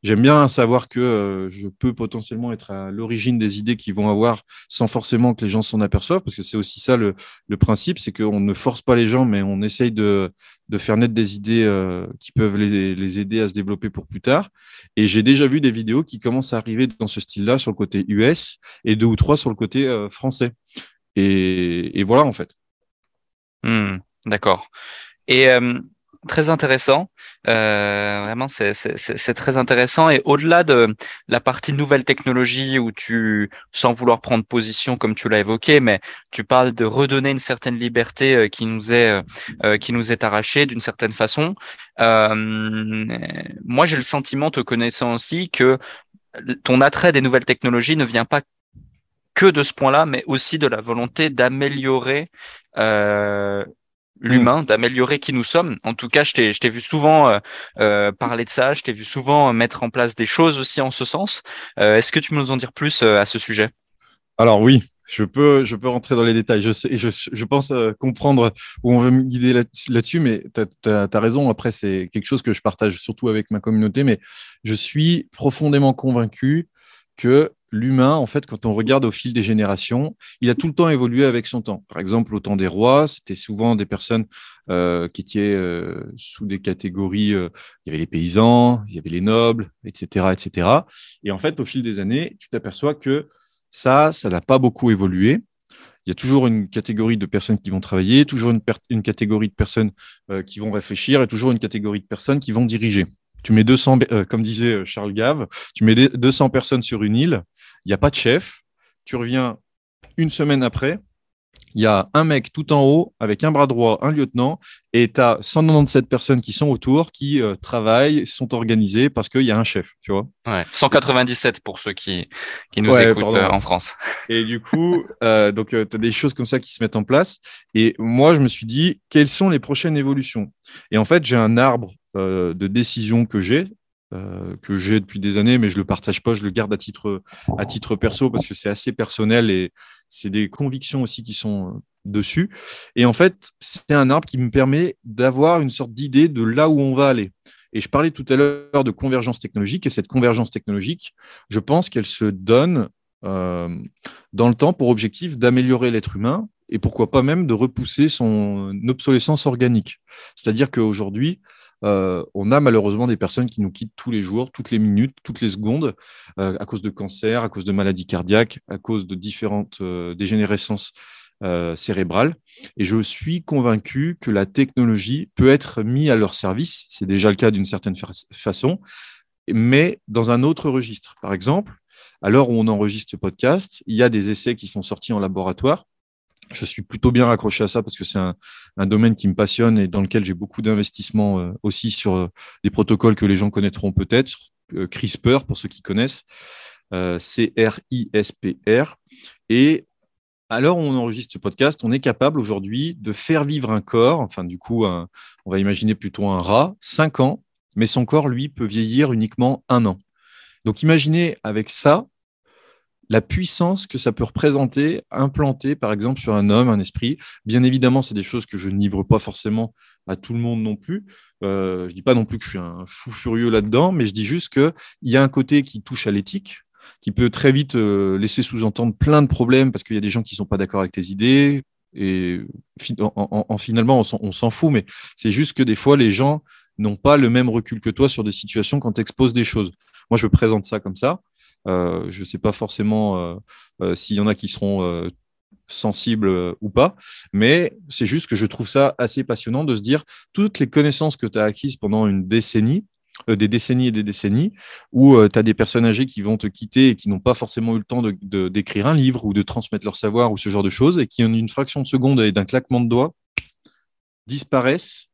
J'aime bien savoir que euh, je peux potentiellement être à l'origine des idées qu'ils vont avoir sans forcément que les gens s'en aperçoivent, parce que c'est aussi ça le, principe, c'est qu'on ne force pas les gens, mais on essaye de, faire naître des idées euh, qui peuvent les, aider à se développer pour plus tard. Et j'ai déjà vu des vidéos qui commencent à arriver dans ce style-là sur le côté US et deux ou trois sur le côté euh, français. Et, voilà en fait. Hmm, d'accord. Et très intéressant. Euh, vraiment, c'est très intéressant. Et au-delà de la partie nouvelle technologie où tu, sans vouloir prendre position comme tu l'as évoqué, mais tu parles de redonner une certaine liberté euh, qui nous est euh, qui nous est arrachée d'une certaine façon. moi, j'ai le sentiment, te connaissant aussi, que ton attrait des nouvelles technologies ne vient pas que de ce point-là, mais aussi de la volonté d'améliorer euh, l'humain, d'améliorer qui nous sommes. En tout cas, je t'ai vu souvent euh, euh, parler de ça, je t'ai vu souvent mettre en place des choses aussi en ce sens. Euh, est-ce que tu peux nous en dire plus à ce sujet? Alors oui, je peux, je peux rentrer dans les détails. Je, sais, je, je pense comprendre où on veut me guider là-dessus, mais tu as, as, raison. Après, c'est quelque chose que je partage surtout avec ma communauté, mais je suis profondément convaincu que l'humain, en fait, quand on regarde au fil des générations, il a tout le temps évolué avec son temps. Par exemple, au temps des rois, c'était souvent des personnes euh, qui étaient euh, sous des catégories. Euh, il y avait les paysans, il y avait les nobles, etc., etc. Et en fait, au fil des années, tu t'aperçois que ça, ça n'a pas beaucoup évolué. Il y a toujours une catégorie de personnes qui vont travailler, toujours une, une catégorie de personnes qui vont réfléchir et toujours une catégorie de personnes qui vont diriger. Tu mets 200, euh, comme disait euh, Charles Gave, tu mets 200 personnes sur une île, il n'y a pas de chef. Tu reviens une semaine après, il y a un mec tout en haut avec un bras droit, un lieutenant, et tu as 197 personnes qui sont autour, qui euh, travaillent, sont organisées parce qu'il y a un chef, tu vois. 197 pour ceux qui, qui nous écoutent en France. Et du coup, donc tu as des choses comme ça qui se mettent en place. Et moi, je me suis dit, quelles sont les prochaines évolutions? Et en fait, j'ai un arbre euh, de décision que j'ai, euh, que j'ai depuis des années, mais je le partage pas, je le garde à titre, à titre perso parce que c'est assez personnel et c'est des convictions aussi qui sont euh, dessus. Et en fait, c'est un arbre qui me permet d'avoir une sorte d'idée de là où on va aller. Et je parlais tout à l'heure de convergence technologique, et cette convergence technologique, je pense qu'elle se donne dans le temps pour objectif d'améliorer l'être humain et pourquoi pas même de repousser son obsolescence organique. C'est-à-dire qu'aujourd'hui, euh, on a malheureusement des personnes qui nous quittent tous les jours, toutes les minutes, toutes les secondes, euh, à cause de cancer, à cause de maladies cardiaques, à cause de différentes euh, dégénérescences cérébrales. Et je suis convaincu que la technologie peut être mise à leur service. C'est déjà le cas d'une certaine façon, mais dans un autre registre. Par exemple, à l'heure où on enregistre ce podcast, il y a des essais qui sont sortis en laboratoire je suis plutôt bien raccroché à ça parce que c'est un, domaine qui me passionne et dans lequel j'ai beaucoup d'investissements euh, aussi sur euh, des protocoles que les gens connaîtront peut-être. Euh, CRISPR, pour ceux qui connaissent, C-R-I-S-P-R. Et où on enregistre ce podcast, on est capable aujourd'hui de faire vivre un corps, enfin du coup, on va imaginer plutôt un rat, 5 ans, mais son corps, lui, peut vieillir uniquement un an. Donc imaginez avec ça, la puissance que ça peut représenter, implanter par exemple sur un homme, un esprit. Bien évidemment, c'est des choses que je livre pas forcément à tout le monde non plus. Euh, je dis pas non plus que je suis un fou furieux là-dedans, mais je dis juste qu'il y a un côté qui touche à l'éthique, qui peut très vite euh, laisser sous-entendre plein de problèmes parce qu'il y a des gens qui sont pas d'accord avec tes idées. Et en, finalement, on s'en fout, mais c'est juste que des fois, les gens n'ont pas le même recul que toi sur des situations quand tu exposes des choses. Moi, je présente ça comme ça. Euh, je ne sais pas forcément euh, euh, s'il y en a qui seront sensibles ou pas, mais c'est juste que je trouve ça assez passionnant de se dire toutes les connaissances que tu as acquises pendant une décennie, des décennies et des décennies, où tu as des personnes âgées qui vont te quitter et qui n'ont pas forcément eu le temps de, d'écrire un livre ou de transmettre leur savoir ou ce genre de choses, et qui en une fraction de seconde et d'un claquement de doigts disparaissent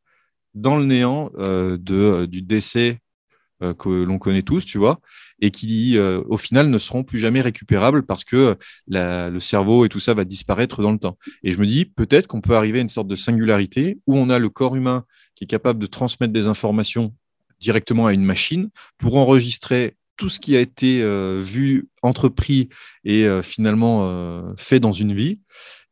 dans le néant de, du décès euh, que l'on connaît tous, tu vois, et qui, euh, au final, ne seront plus jamais récupérables parce que le cerveau et tout ça va disparaître dans le temps. Et je me dis, peut-être qu'on peut arriver à une sorte de singularité où on a le corps humain qui est capable de transmettre des informations directement à une machine pour enregistrer tout ce qui a été euh, vu, entrepris et finalement fait dans une vie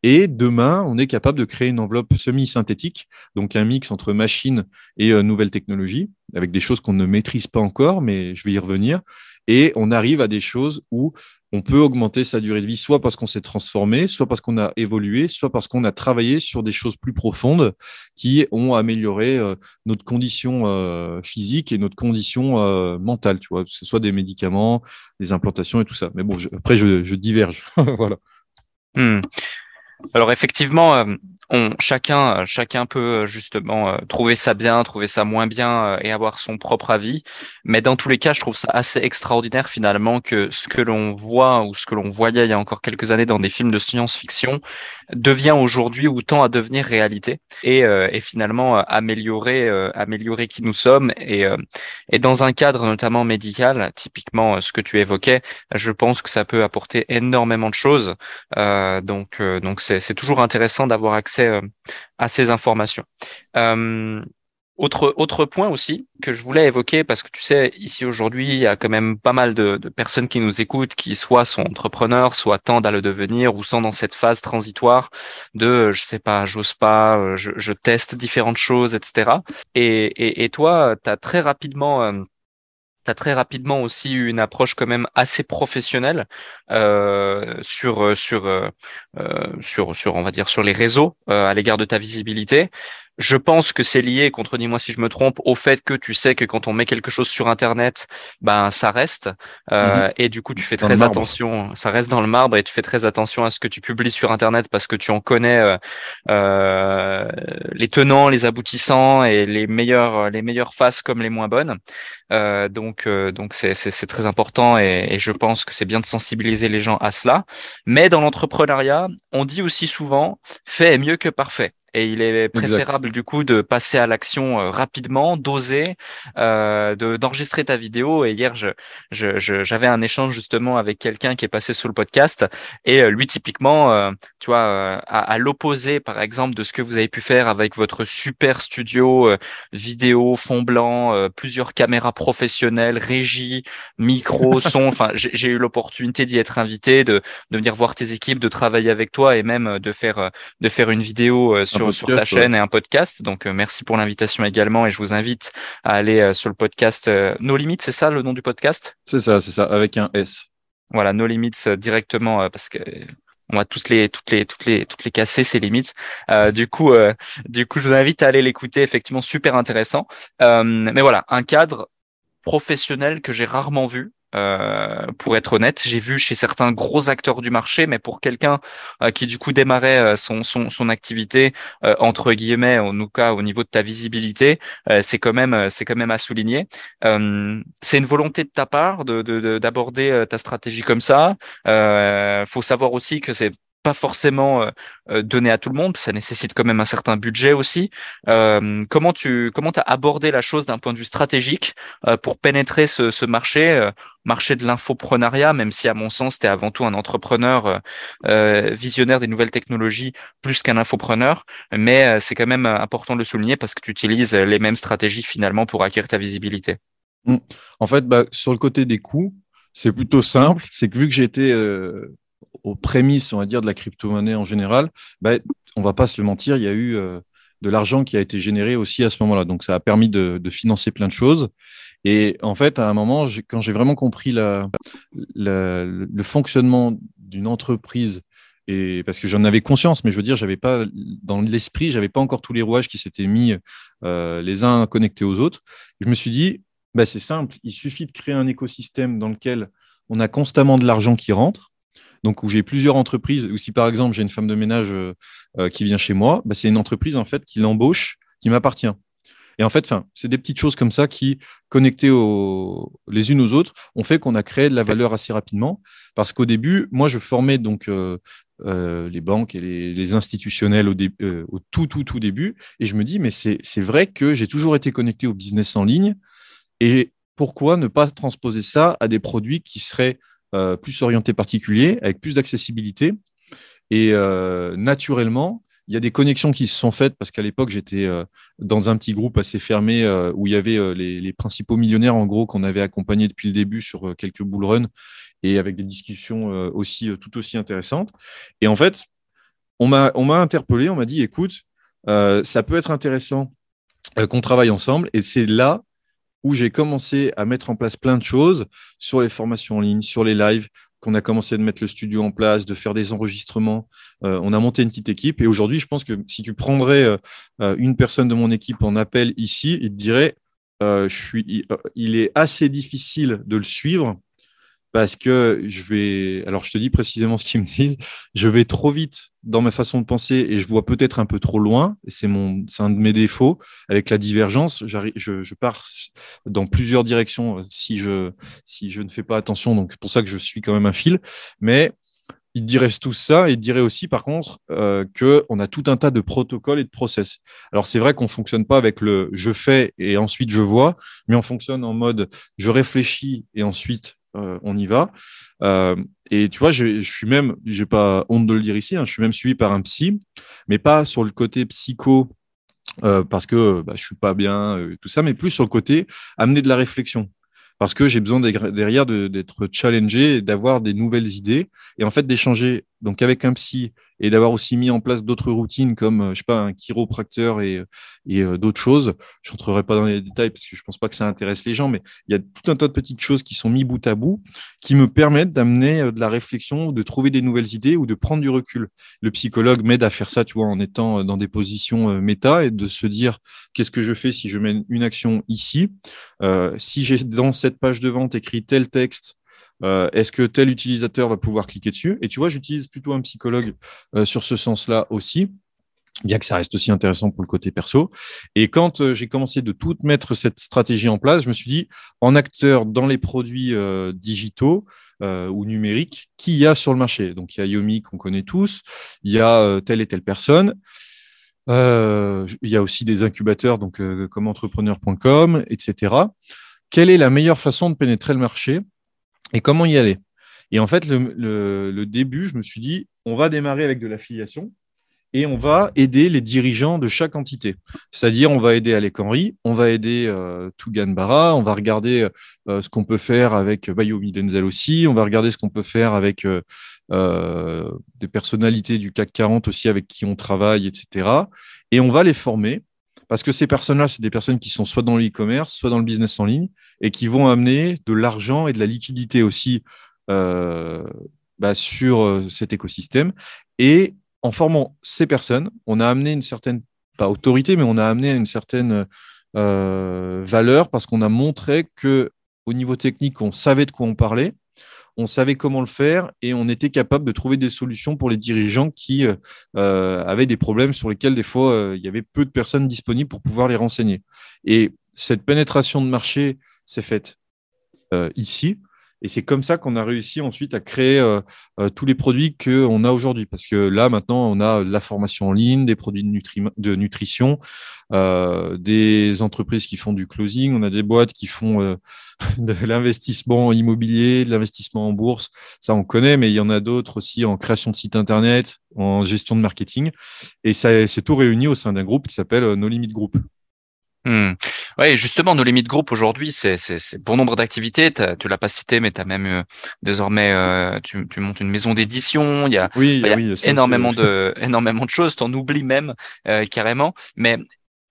Et demain, on est capable de créer une enveloppe semi-synthétique, donc un mix entre machine et euh, nouvelles technologies, avec des choses qu'on ne maîtrise pas encore, mais je vais y revenir. Et on arrive à des choses où on peut augmenter sa durée de vie, soit parce qu'on s'est transformé, soit parce qu'on a évolué, soit parce qu'on a travaillé sur des choses plus profondes qui ont amélioré euh, notre condition euh, physique et notre condition mentale, tu vois, que ce soit des médicaments, des implantations et tout ça. Mais bon, après, je, diverge. voilà. Hmm. Alors effectivement, on, chacun, chacun peut justement euh, trouver ça bien, trouver ça moins bien euh, et avoir son propre avis. Mais dans tous les cas, je trouve ça assez extraordinaire finalement que ce que l'on voit ou ce que l'on voyait il y a encore quelques années dans des films de science-fiction devient aujourd'hui ou tend à devenir réalité et, euh, et finalement améliorer, améliorer qui nous sommes et, et dans un cadre notamment médical, typiquement ce que tu évoquais, je pense que ça peut apporter énormément de choses. donc donc c'est toujours intéressant d'avoir accès euh, à ces informations. Euh, autre, autre point aussi que je voulais évoquer, parce que tu sais, ici aujourd'hui, il y a quand même pas mal de, personnes qui nous écoutent, qui soit sont entrepreneurs, soit tendent à le devenir, ou sont dans cette phase transitoire de, je sais pas, j'ose pas, euh, je, teste différentes choses, etc. Et, et, toi, tu as très rapidement tu as très rapidement aussi eu une approche quand même assez professionnelle euh, sur euh, sur euh, sur sur on va dire sur les réseaux à l'égard de ta visibilité je pense que c'est lié, contredis-moi si je me trompe, au fait que tu sais que quand on met quelque chose sur Internet, ben ça reste, euh, mhm. et du coup tu fais très attention, ça reste dans le marbre et tu fais très attention à ce que tu publies sur Internet parce que tu en connais euh, euh, les tenants, les aboutissants et les meilleures les meilleures faces comme les moins bonnes. donc donc c'est c'est très important et, et je pense que c'est bien de sensibiliser les gens à cela. Mais dans l'entrepreneuriat, on dit aussi souvent fait est mieux que parfait et il est préférable du coup de passer à l'action euh, rapidement, d'oser, euh, d'enregistrer ta vidéo. Et hier, je, je, j'avais un échange justement avec quelqu'un qui est passé sur le podcast et euh, lui typiquement, euh, tu vois, à, l'opposé par exemple de ce que vous avez pu faire avec votre super studio vidéo, fond blanc, plusieurs caméras professionnelles, régie, micro, son. Enfin, j'ai eu l'opportunité d'y être invité, de, de venir voir tes équipes, de travailler avec toi et même de faire de faire une vidéo sur sur, ta chaîne et un podcast. Donc euh, merci pour l'invitation également et je vous invite à aller euh, sur le podcast euh, No Limits, c'est ça le nom du podcast? C'est ça, c'est ça, avec un S. Voilà, No Limits directement parce que on va toutes les toutes les toutes les toutes les casser ces limites. du coup, du coup, je vous invite à aller l'écouter. Effectivement, super intéressant. mais voilà, un cadre professionnel que j'ai rarement vu euh, pour être honnête, j'ai vu chez certains gros acteurs du marché, mais pour quelqu'un euh, qui du coup démarrait euh, son, son, son activité entre guillemets, en tout cas au niveau de ta visibilité, c'est quand même c'est quand même à souligner. c'est une volonté de ta part de d'aborder ta stratégie comme ça. faut savoir aussi que c'est pas forcément euh, euh, donné à tout le monde, ça nécessite quand même un certain budget aussi. Euh, comment tu comment as abordé la chose d'un point de vue stratégique pour pénétrer ce, ce marché, marché de l'infoprenariat, même si à mon sens tu es avant tout un entrepreneur visionnaire des nouvelles technologies plus qu'un infopreneur, mais c'est quand même important de le souligner parce que tu utilises les mêmes stratégies finalement pour acquérir ta visibilité. Mmh. En fait, bah, sur le côté des coûts, c'est plutôt simple. C'est que vu que j'étais aux prémices, on va dire, de la crypto-monnaie en général, bah, on va pas se le mentir, il y a eu euh, de l'argent qui a été généré aussi à ce moment-là. Donc, ça a permis de, financer plein de choses. Et en fait, à un moment, quand j'ai vraiment compris la, le fonctionnement d'une entreprise, et parce que j'en avais conscience, mais je veux dire, j'avais pas dans l'esprit, j'avais pas encore tous les rouages qui s'étaient mis euh, les uns connectés aux autres. je me suis dit, bah, c'est simple, il suffit de créer un écosystème dans lequel on a constamment de l'argent qui rentre donc où j'ai plusieurs entreprises, ou si par exemple j'ai une femme de ménage euh, euh, qui vient chez moi, bah, c'est une entreprise en fait qui l'embauche, qui m'appartient. Et en fait, c'est des petites choses comme ça qui, connectées les unes aux autres, ont fait qu'on a créé de la valeur assez rapidement. Parce qu'au début, moi, je formais donc euh, les banques et les, institutionnels au, au, tout, tout, tout début. Et je me dis, mais c'est vrai que j'ai toujours été connecté au business en ligne. Et pourquoi ne pas transposer ça à des produits qui seraient euh, plus orienté particulier, avec plus d'accessibilité. Et euh, naturellement, il y a des connexions qui se sont faites parce qu'à l'époque, j'étais euh, dans un petit groupe assez fermé où il y avait les, principaux millionnaires, en gros, qu'on avait accompagnés depuis le début sur quelques bull runs et avec des discussions aussi tout aussi intéressantes. Et en fait, on m'a interpellé, on m'a dit, écoute, ça peut être intéressant qu'on travaille ensemble. Et c'est là où j'ai commencé à mettre en place plein de choses sur les formations en ligne, sur les lives, qu'on a commencé de mettre le studio en place, de faire des enregistrements. Euh, on a monté une petite équipe et aujourd'hui, je pense que si tu prendrais euh, euh, une personne de mon équipe en appel ici, il te dirait, je suis, il, est assez difficile de le suivre parce que je vais, alors je te dis précisément ce qu'ils me disent, je vais trop vite dans ma façon de penser et je vois peut-être un peu trop loin, c'est mon, c'est un de mes défauts. Avec la divergence, j'arrive, je, je, pars dans plusieurs directions euh, si je, si je ne fais pas attention, donc c'est pour ça que je suis quand même un fil. Mais il dirait tout ça et il dirait aussi, par contre, euh, qu'on a tout un tas de protocoles et de process. Alors, c'est vrai qu'on fonctionne pas avec le je fais et ensuite je vois, mais on fonctionne en mode je réfléchis et ensuite euh, on y va. Euh, et tu vois, je, suis même, j'ai pas honte de le dire ici, hein, je suis même suivi par un psy, mais pas sur le côté psycho euh, parce que bah, je suis pas bien, tout ça, mais plus sur le côté amener de la réflexion parce que j'ai besoin derrière d'être challengé, d'avoir des nouvelles idées et en fait d'échanger donc avec un psy et d'avoir aussi mis en place d'autres routines comme je sais pas un chiropracteur et, et euh, d'autres choses. Je n'entrerai pas dans les détails parce que je pense pas que ça intéresse les gens, mais il y a tout un tas de petites choses qui sont mis bout à bout qui me permettent d'amener euh, de la réflexion, de trouver des nouvelles idées ou de prendre du recul. Le psychologue m'aide à faire ça, tu vois, en étant euh, dans des positions méta et de se dire qu'est-ce que je fais si je mène une action ici. Euh, si j'ai dans cette page de vente écrit tel texte, euh, est-ce que tel utilisateur va pouvoir cliquer dessus? Et tu vois, j'utilise plutôt un psychologue euh, sur ce sens-là aussi bien que ça reste aussi intéressant pour le côté perso. Et quand j'ai commencé de tout mettre cette stratégie en place, je me suis dit, en acteur dans les produits digitaux ou numériques, qui y a sur le marché? Donc, il y a Yomi qu'on connaît tous, il y a telle et telle personne. il y a aussi des incubateurs, donc comme entrepreneur.com, etc. Quelle est la meilleure façon de pénétrer le marché? Et comment y aller? Et en fait, le, début, je me suis dit, on va démarrer avec de l'affiliation et on va aider les dirigeants de chaque entité. C'est-à-dire, on va aider Alec Henry, on va aider euh, Tougan Barra, on va regarder euh, ce qu'on peut faire avec Bayomi Denzel aussi, on va regarder ce qu'on peut faire avec euh, des personnalités du CAC 40 aussi avec qui on travaille, etc. Et on va les former parce que ces personnes-là, c'est des personnes qui sont soit dans l'e-commerce, soit dans le business en ligne, et qui vont amener de l'argent et de la liquidité aussi euh, bah, sur euh, cet écosystème. Et en formant ces personnes, on a amené une certaine, pas autorité, mais on a amené une certaine euh, valeur parce qu'on a montré que au niveau technique, on savait de quoi on parlait, on savait comment le faire et on était capable de trouver des solutions pour les dirigeants qui euh, euh, avaient des problèmes sur lesquels des fois euh, il y avait peu de personnes disponibles pour pouvoir les renseigner. Et cette pénétration de marché s'est faite ici. Et c'est comme ça qu'on a réussi ensuite à créer euh, euh, tous les produits qu'on a aujourd'hui. Parce que là, maintenant, on a de la formation en ligne, des produits de, nutrition, euh, des entreprises qui font du closing, on a des boîtes qui font de l'investissement immobilier, de l'investissement en bourse. Ça, on connaît, mais il y en a d'autres aussi en création de sites Internet, en gestion de marketing. Et ça, c'est tout réuni au sein d'un groupe qui s'appelle No Limit Group. Hmm. Ouais, justement, nos limites groupes aujourd'hui, c'est bon nombre d'activités. Tu l'as pas cité, mais tu as même euh, désormais, euh, tu, tu, montes une maison d'édition. Il y a, oui, y a énormément de énormément de choses. T'en oublies même euh, carrément. Mais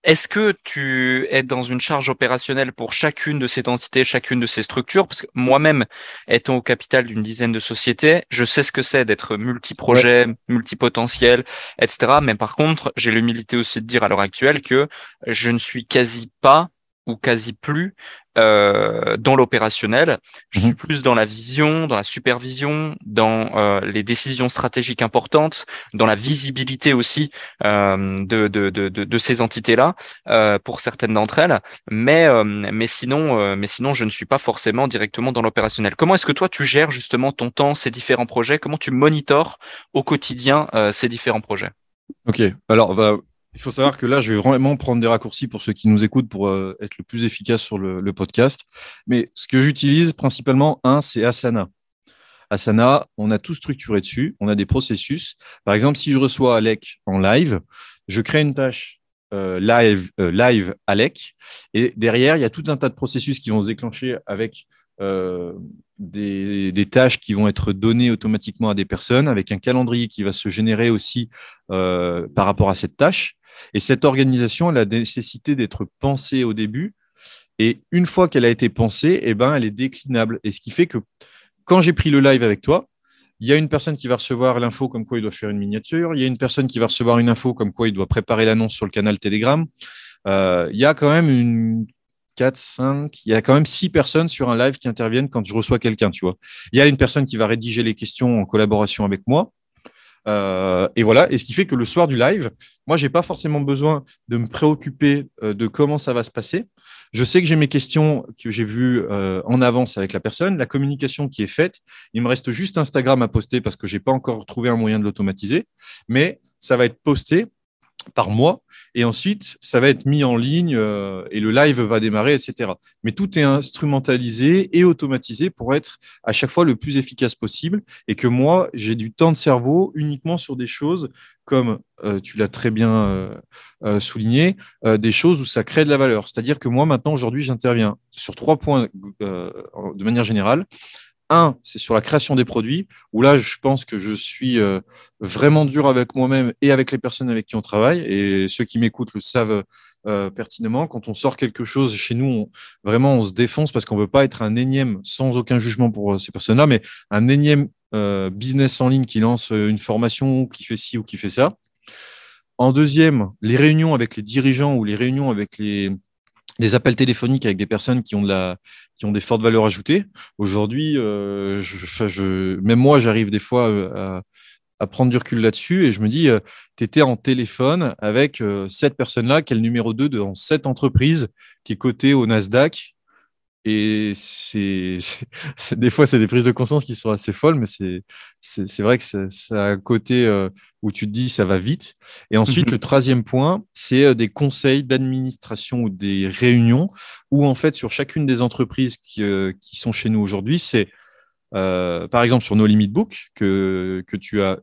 est-ce que tu es dans une charge opérationnelle pour chacune de ces entités, chacune de ces structures? Parce que moi-même, étant au capital d'une dizaine de sociétés, je sais ce que c'est d'être multi-projet, multi-potentiel, etc. Mais par contre, j'ai l'humilité aussi de dire à l'heure actuelle que je ne suis quasi pas ou quasi plus euh, dans l'opérationnel. Je suis mhm. plus dans la vision, dans la supervision, dans euh, les décisions stratégiques importantes, dans la visibilité aussi euh, de, de, de, de, ces entités-là euh, pour certaines d'entre elles. Mais, euh, mais, sinon, euh, mais sinon, je ne suis pas forcément directement dans l'opérationnel. Comment est-ce que toi, tu gères justement ton temps, ces différents projets? Comment tu monitores au quotidien ces différents projets? Ok, alors va il faut savoir que là, je vais vraiment prendre des raccourcis pour ceux qui nous écoutent pour euh, être le plus efficace sur le, podcast. Mais ce que j'utilise principalement, un, c'est Asana. Asana, on a tout structuré dessus, on a des processus. Par exemple, si je reçois Alec en live, je crée une tâche euh, live, euh, live Alec, et derrière, il y a tout un tas de processus qui vont se déclencher avec des, tâches qui vont être données automatiquement à des personnes, avec un calendrier qui va se générer aussi par rapport à cette tâche. Et cette organisation, elle a nécessité d'être pensée au début. Et une fois qu'elle a été pensée, eh ben, elle est déclinable. Et ce qui fait que quand j'ai pris le live avec toi, il y a une personne qui va recevoir l'info comme quoi il doit faire une miniature. Il y a une personne qui va recevoir une info comme quoi il doit préparer l'annonce sur le canal Telegram. Euh, il y a quand même une 4, 5, il y a quand même 6 personnes sur un live qui interviennent quand je reçois quelqu'un, tu vois. Il y a une personne qui va rédiger les questions en collaboration avec moi. Euh, et voilà, et ce qui fait que le soir du live, moi, j'ai pas forcément besoin de me préoccuper euh, de comment ça va se passer. Je sais que j'ai mes questions que j'ai vues euh, en avance avec la personne, la communication qui est faite. Il me reste juste Instagram à poster parce que j'ai pas encore trouvé un moyen de l'automatiser, mais ça va être posté par mois. Et ensuite, ça va être mis en ligne euh, et le live va démarrer, etc. Mais tout est instrumentalisé et automatisé pour être à chaque fois le plus efficace possible et que moi, j'ai du temps de cerveau uniquement sur des choses comme euh, tu l'as très bien euh, souligné, des choses où ça crée de la valeur. C'est-à-dire que moi, maintenant, aujourd'hui, j'interviens sur trois points de manière générale. Un, c'est sur la création des produits, où là, je pense que je suis euh, vraiment dur avec moi-même et avec les personnes avec qui on travaille. Et ceux qui m'écoutent le savent euh, pertinemment. Quand on sort quelque chose chez nous, vraiment, on se défonce parce qu'on ne veut pas être un énième, sans aucun jugement pour euh, ces personnes-là, mais un énième business en ligne qui lance une formation, qui fait ci ou qui fait ça. En deuxième, les réunions avec les dirigeants ou les réunions avec les, des appels téléphoniques avec des personnes qui ont de la qui ont des fortes valeurs ajoutées. Aujourd'hui, euh, même moi, j'arrive des fois euh, à, prendre du recul là-dessus et je me dis, euh, tu étais en téléphone avec cette personne-là, qui est le numéro 2 dans cette entreprise qui est cotée au Nasdaq. Et c'est, des fois, c'est des prises de conscience qui sont assez folles, mais c'est, vrai que c'est un côté où tu te dis ça va vite. Et ensuite, mhm. le troisième point, c'est euh, des conseils d'administration ou des réunions où, en fait, sur chacune des entreprises qui, euh, qui sont chez nous aujourd'hui, c'est euh, par exemple sur nos Limit Book que, que tu as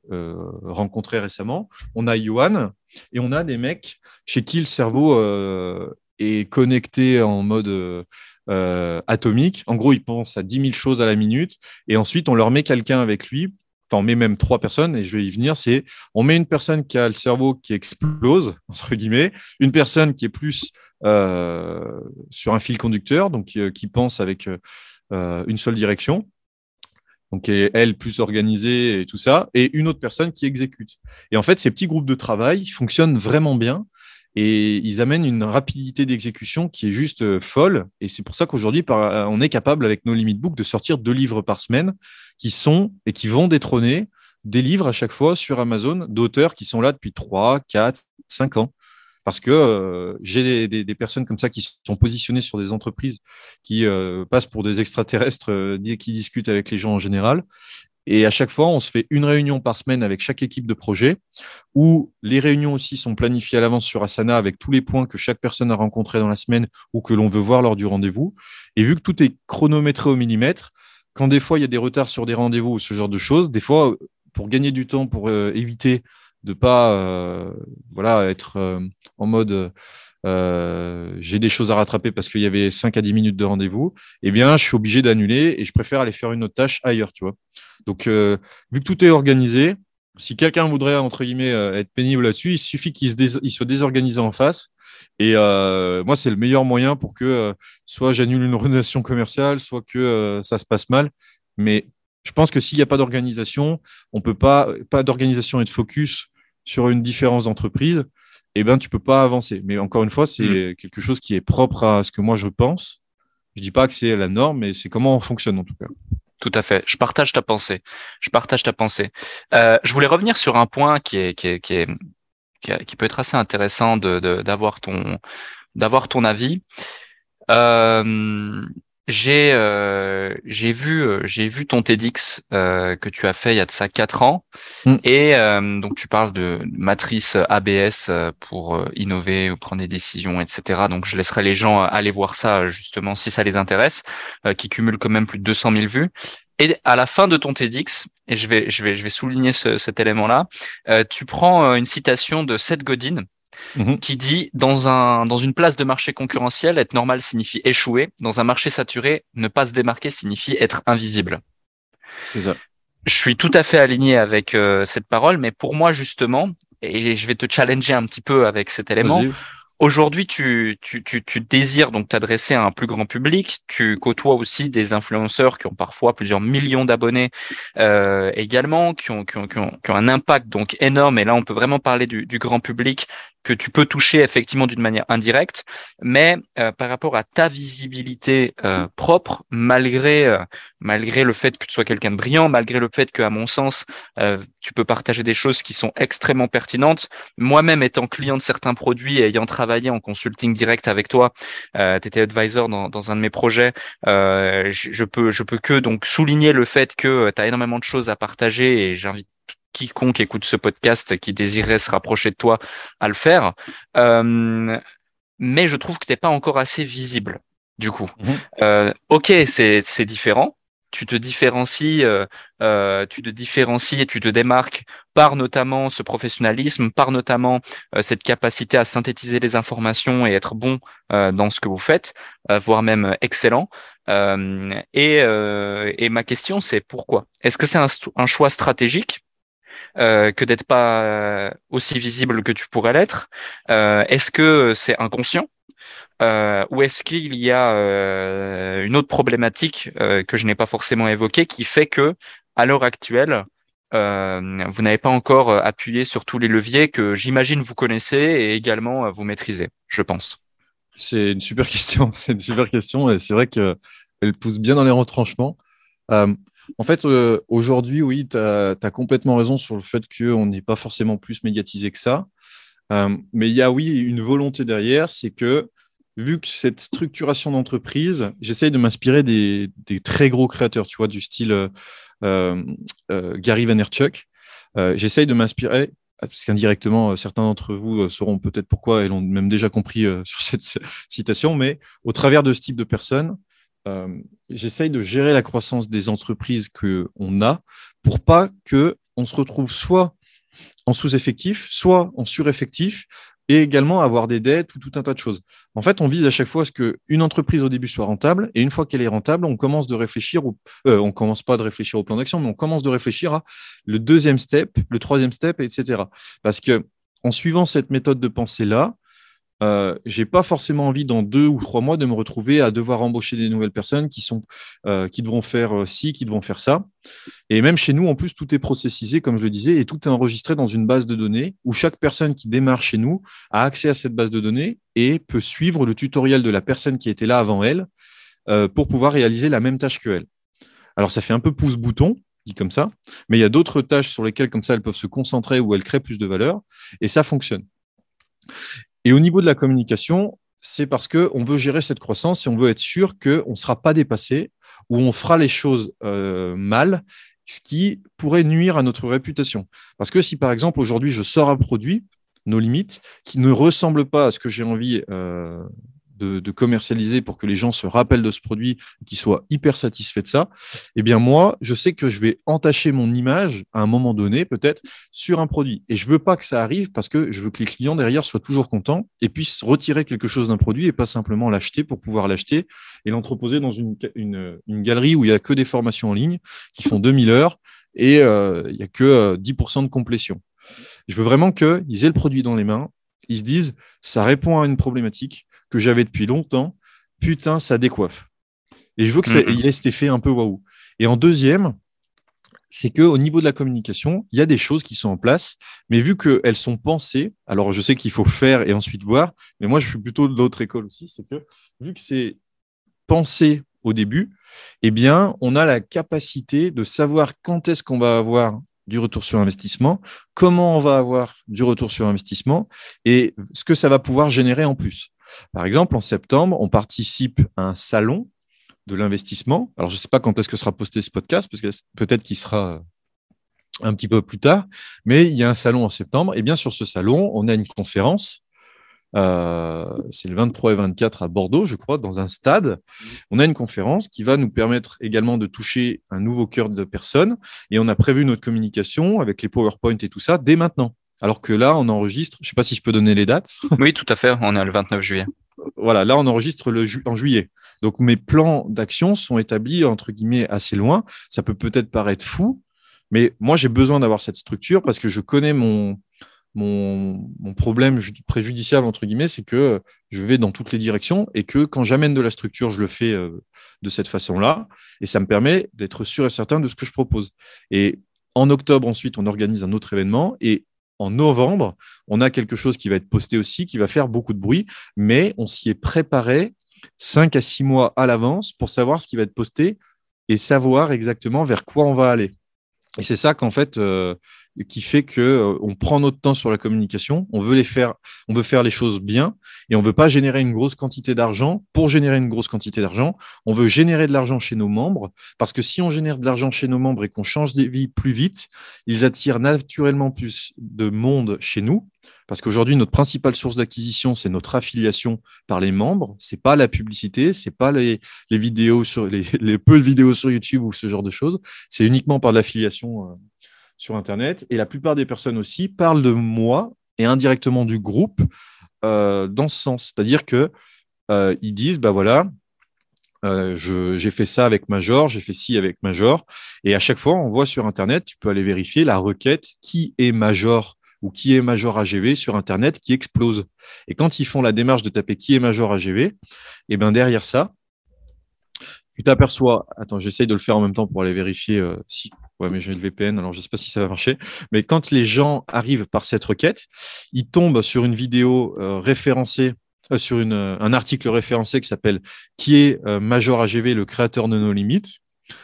rencontré récemment, on a Yohan et on a des mecs chez qui le cerveau est connecté en mode atomique. En gros, ils pensent à 10 000 choses à la minute. Et ensuite on leur met quelqu'un avec lui. On met même trois personnes, et je vais y venir, c'est on met une personne qui a le cerveau qui explose, entre guillemets, une personne qui est plus euh, sur un fil conducteur, donc qui, euh, pense avec euh, une seule direction, donc elle plus organisée et tout ça, et une autre personne qui exécute. Et en fait, ces petits groupes de travail fonctionnent vraiment bien et ils amènent une rapidité d'exécution qui est juste euh, folle. Et c'est pour ça qu'aujourd'hui, euh, on est capable, avec nos limit book, de sortir deux livres par semaine qui sont et qui vont détrôner des livres à chaque fois sur Amazon d'auteurs qui sont là depuis 3, 4, 5 ans. Parce que euh, j'ai des, personnes comme ça qui sont positionnées sur des entreprises qui passent pour des extraterrestres, qui discutent avec les gens en général, et à chaque fois, on se fait une réunion par semaine avec chaque équipe de projet, où les réunions aussi sont planifiées à l'avance sur Asana avec tous les points que chaque personne a rencontrés dans la semaine ou que l'on veut voir lors du rendez-vous. Et vu que tout est chronométré au millimètre, quand des fois il y a des retards sur des rendez-vous ou ce genre de choses, des fois, pour gagner du temps, pour euh, éviter de pas euh, voilà, être euh, en mode j'ai des choses à rattraper parce qu'il y avait 5 à 10 minutes de rendez-vous, eh bien, je suis obligé d'annuler et je préfère aller faire une autre tâche ailleurs, tu vois. Donc, euh, vu que tout est organisé, si quelqu'un voudrait, entre guillemets, euh, être pénible là-dessus, il suffit qu'il se soit désorganisé en face. Et euh, moi, c'est le meilleur moyen pour que soit j'annule une relation commerciale, soit que ça se passe mal. Mais je pense que s'il n'y a pas d'organisation, on peut pas, pas d'organisation et de focus sur une différence d'entreprise, eh ben, tu peux pas avancer. Mais encore une fois, c'est mmh. quelque chose qui est propre à ce que moi je pense. Je dis pas que c'est la norme, mais c'est comment on fonctionne en tout cas. Tout à fait. Je partage ta pensée. Je partage ta pensée. Euh, je voulais revenir sur un point qui est qui est qui est qui, peut être assez intéressant de d'avoir ton d'avoir ton avis. Euh, j'ai euh, j'ai vu euh, j'ai vu ton TEDx euh, que tu as fait il y a de ça quatre ans. Mm. et euh, donc tu parles de matrice ABS euh, pour innover ou prendre des décisions etc donc je laisserai les gens aller voir ça justement si ça les intéresse qui cumule quand même plus de 200 000 vues. Et à la fin de ton TEDx et je vais je vais je vais souligner ce, cet élément là tu prends une citation de Seth Godin mhm. qui dit dans, un, dans une place de marché concurrentielle, être normal signifie échouer. Dans un marché saturé, ne pas se démarquer signifie être invisible. C'est ça. Je suis tout à fait aligné avec euh, cette parole, mais pour moi, justement, et je vais te challenger un petit peu avec cet élément, Aujourd'hui, tu, tu, tu, tu, désires donc t'adresser à un plus grand public. Tu côtoies aussi des influenceurs qui ont parfois plusieurs millions d'abonnés euh, également, qui ont, qui, ont, qui, ont, qui ont, un impact donc énorme. Et là, on peut vraiment parler du, du grand public que tu peux toucher effectivement d'une manière indirecte, mais euh, par rapport à ta visibilité euh, propre, malgré euh, malgré le fait que tu sois quelqu'un de brillant, malgré le fait que, à mon sens, tu peux partager des choses qui sont extrêmement pertinentes. Moi-même, étant client de certains produits et ayant travaillé en consulting direct avec toi, tu étais advisor dans, dans un de mes projets, je peux je peux que donc souligner le fait que tu as énormément de choses à partager et j'invite quiconque écoute ce podcast qui désirait se rapprocher de toi à le faire. Euh, mais je trouve que tu n'es pas encore assez visible, du coup. Mhm. Euh, ok, c'est différent. Tu te différencies, euh, tu te différencies et tu te démarques par notamment ce professionnalisme, par notamment cette capacité à synthétiser les informations et être bon dans ce que vous faites, voire même excellent. Et, et, ma question, c'est pourquoi? Est-ce que c'est un, un choix stratégique euh, que d'être pas euh, aussi visible que tu pourrais l'être euh, Est-ce que c'est inconscient? Ou est-ce qu'il y a une autre problématique que je n'ai pas forcément évoquée qui fait que à l'heure actuelle vous n'avez pas encore appuyé sur tous les leviers que j'imagine vous connaissez et également vous maîtrisez, je pense? C'est une super question. C'est une super question et c'est vrai qu'elle pousse bien dans les retranchements. En fait, euh, aujourd'hui, oui, tu as, complètement raison sur le fait qu'on n'est pas forcément plus médiatisé que ça. Euh, mais il y a, oui, une volonté derrière, c'est que vu que cette structuration d'entreprise, j'essaye de m'inspirer des, très gros créateurs, tu vois, du style euh, Gary Vaynerchuk. j'essaye de m'inspirer, parce qu'indirectement, certains d'entre vous sauront peut-être pourquoi et l'ont même déjà compris sur cette citation, mais au travers de ce type de personnes, euh, j'essaye de gérer la croissance des entreprises qu'on a pour pas qu'on se retrouve soit en sous-effectif, soit en sur-effectif, et également avoir des dettes ou tout un tas de choses. En fait, on vise à chaque fois à ce qu'une entreprise au début soit rentable, et une fois qu'elle est rentable, on commence de réfléchir, au, euh, commence pas de réfléchir au plan d'action, mais on commence de réfléchir à le deuxième step, le troisième step, etc. Parce que en suivant cette méthode de pensée-là, euh, j'ai pas forcément envie dans deux ou trois mois de me retrouver à devoir embaucher des nouvelles personnes qui sont euh, qui devront faire euh, ci, qui devront faire ça. Et même chez nous, en plus, tout est processisé, comme je le disais, et tout est enregistré dans une base de données où chaque personne qui démarre chez nous a accès à cette base de données et peut suivre le tutoriel de la personne qui était là avant elle pour pouvoir réaliser la même tâche que elle. Alors ça fait un peu pouce-bouton, dit comme ça, mais il y a d'autres tâches sur lesquelles comme ça elles peuvent se concentrer où elles créent plus de valeur et ça fonctionne. Et au niveau de la communication, c'est parce qu'on veut gérer cette croissance et on veut être sûr qu'on ne sera pas dépassé ou on fera les choses euh, mal, ce qui pourrait nuire à notre réputation. Parce que si par exemple aujourd'hui je sors un produit, nos limites, qui ne ressemble pas à ce que j'ai envie euh, de, commercialiser pour que les gens se rappellent de ce produit, qu'ils soient hyper satisfaits de ça, eh bien moi, je sais que je vais entacher mon image à un moment donné, peut-être, sur un produit. Et je veux pas que ça arrive parce que je veux que les clients derrière soient toujours contents et puissent retirer quelque chose d'un produit et pas simplement l'acheter pour pouvoir l'acheter et l'entreposer dans une, galerie où il y a que des formations en ligne qui font 2000 heures et euh, il n'y a que 10% euh, de complétion. Je veux vraiment qu'ils aient le produit dans les mains, ils se disent, ça répond à une problématique, que j'avais depuis longtemps, putain, ça décoiffe. Et je veux que ça ait cet effet un peu waouh. Et en deuxième, c'est qu'au niveau de la communication, il y a des choses qui sont en place, mais vu qu'elles sont pensées, alors je sais qu'il faut faire et ensuite voir, mais moi je suis plutôt de l'autre école aussi, c'est que vu que c'est pensé au début, eh bien, on a la capacité de savoir quand est-ce qu'on va avoir du retour sur investissement, comment on va avoir du retour sur investissement et ce que ça va pouvoir générer en plus. Par exemple, en septembre, on participe à un salon de l'investissement. Alors, je ne sais pas quand est-ce que sera posté ce podcast, parce que peut-être qu'il sera un petit peu plus tard, mais il y a un salon en septembre. Et bien, sur ce salon, on a une conférence. Euh, c'est le 23 et 24 à Bordeaux, je crois, dans un stade. On a une conférence qui va nous permettre également de toucher un nouveau cœur de personnes. Et on a prévu notre communication avec les PowerPoint et tout ça dès maintenant. Alors que là, on enregistre, je ne sais pas si je peux donner les dates. Oui, tout à fait, on est le 29 juillet. Voilà, là, on enregistre le en juillet. Donc, mes plans d'action sont établis, entre guillemets, assez loin. Ça peut peut-être paraître fou, mais moi, j'ai besoin d'avoir cette structure parce que je connais mon, mon, problème préjudiciable, entre guillemets, c'est que je vais dans toutes les directions et que quand j'amène de la structure, je le fais euh, de cette façon-là. Et ça me permet d'être sûr et certain de ce que je propose. Et en octobre, ensuite, on organise un autre événement. Et en novembre, on a quelque chose qui va être posté aussi, qui va faire beaucoup de bruit, mais on s'y est préparé cinq à six mois à l'avance pour savoir ce qui va être posté et savoir exactement vers quoi on va aller. Et c'est ça qu'en fait, euh, qui fait que euh, on prend notre temps sur la communication, on veut faire, les choses bien et on veut pas générer une grosse quantité d'argent pour générer une grosse quantité d'argent. On veut générer de l'argent chez nos membres parce que si on génère de l'argent chez nos membres et qu'on change des vies plus vite, ils attirent naturellement plus de monde chez nous. Parce qu'aujourd'hui, notre principale source d'acquisition, c'est notre affiliation par les membres. C'est pas la publicité, c'est pas les, vidéos sur peu de vidéos sur YouTube ou ce genre de choses. C'est uniquement par l'affiliation euh, sur Internet. Et la plupart des personnes aussi parlent de moi et indirectement du groupe euh, dans ce sens. C'est-à-dire que euh, ils disent, bah voilà, euh, j'ai fait ça avec Major, j'ai fait ci avec Major. Et à chaque fois, on voit sur Internet, tu peux aller vérifier la requête qui est Major ou qui est Major AGV sur Internet qui explose. Et quand ils font la démarche de taper qui est Major AGV, et eh ben derrière ça, tu t'aperçois, attends, j'essaye de le faire en même temps pour aller vérifier si Ouais, mais j'ai le VPN, alors je ne sais pas si ça va marcher. Mais quand les gens arrivent par cette requête, ils tombent sur une vidéo euh, référencée, euh, sur euh, un article référencé qui s'appelle Qui est Major AGV, le créateur de nos limites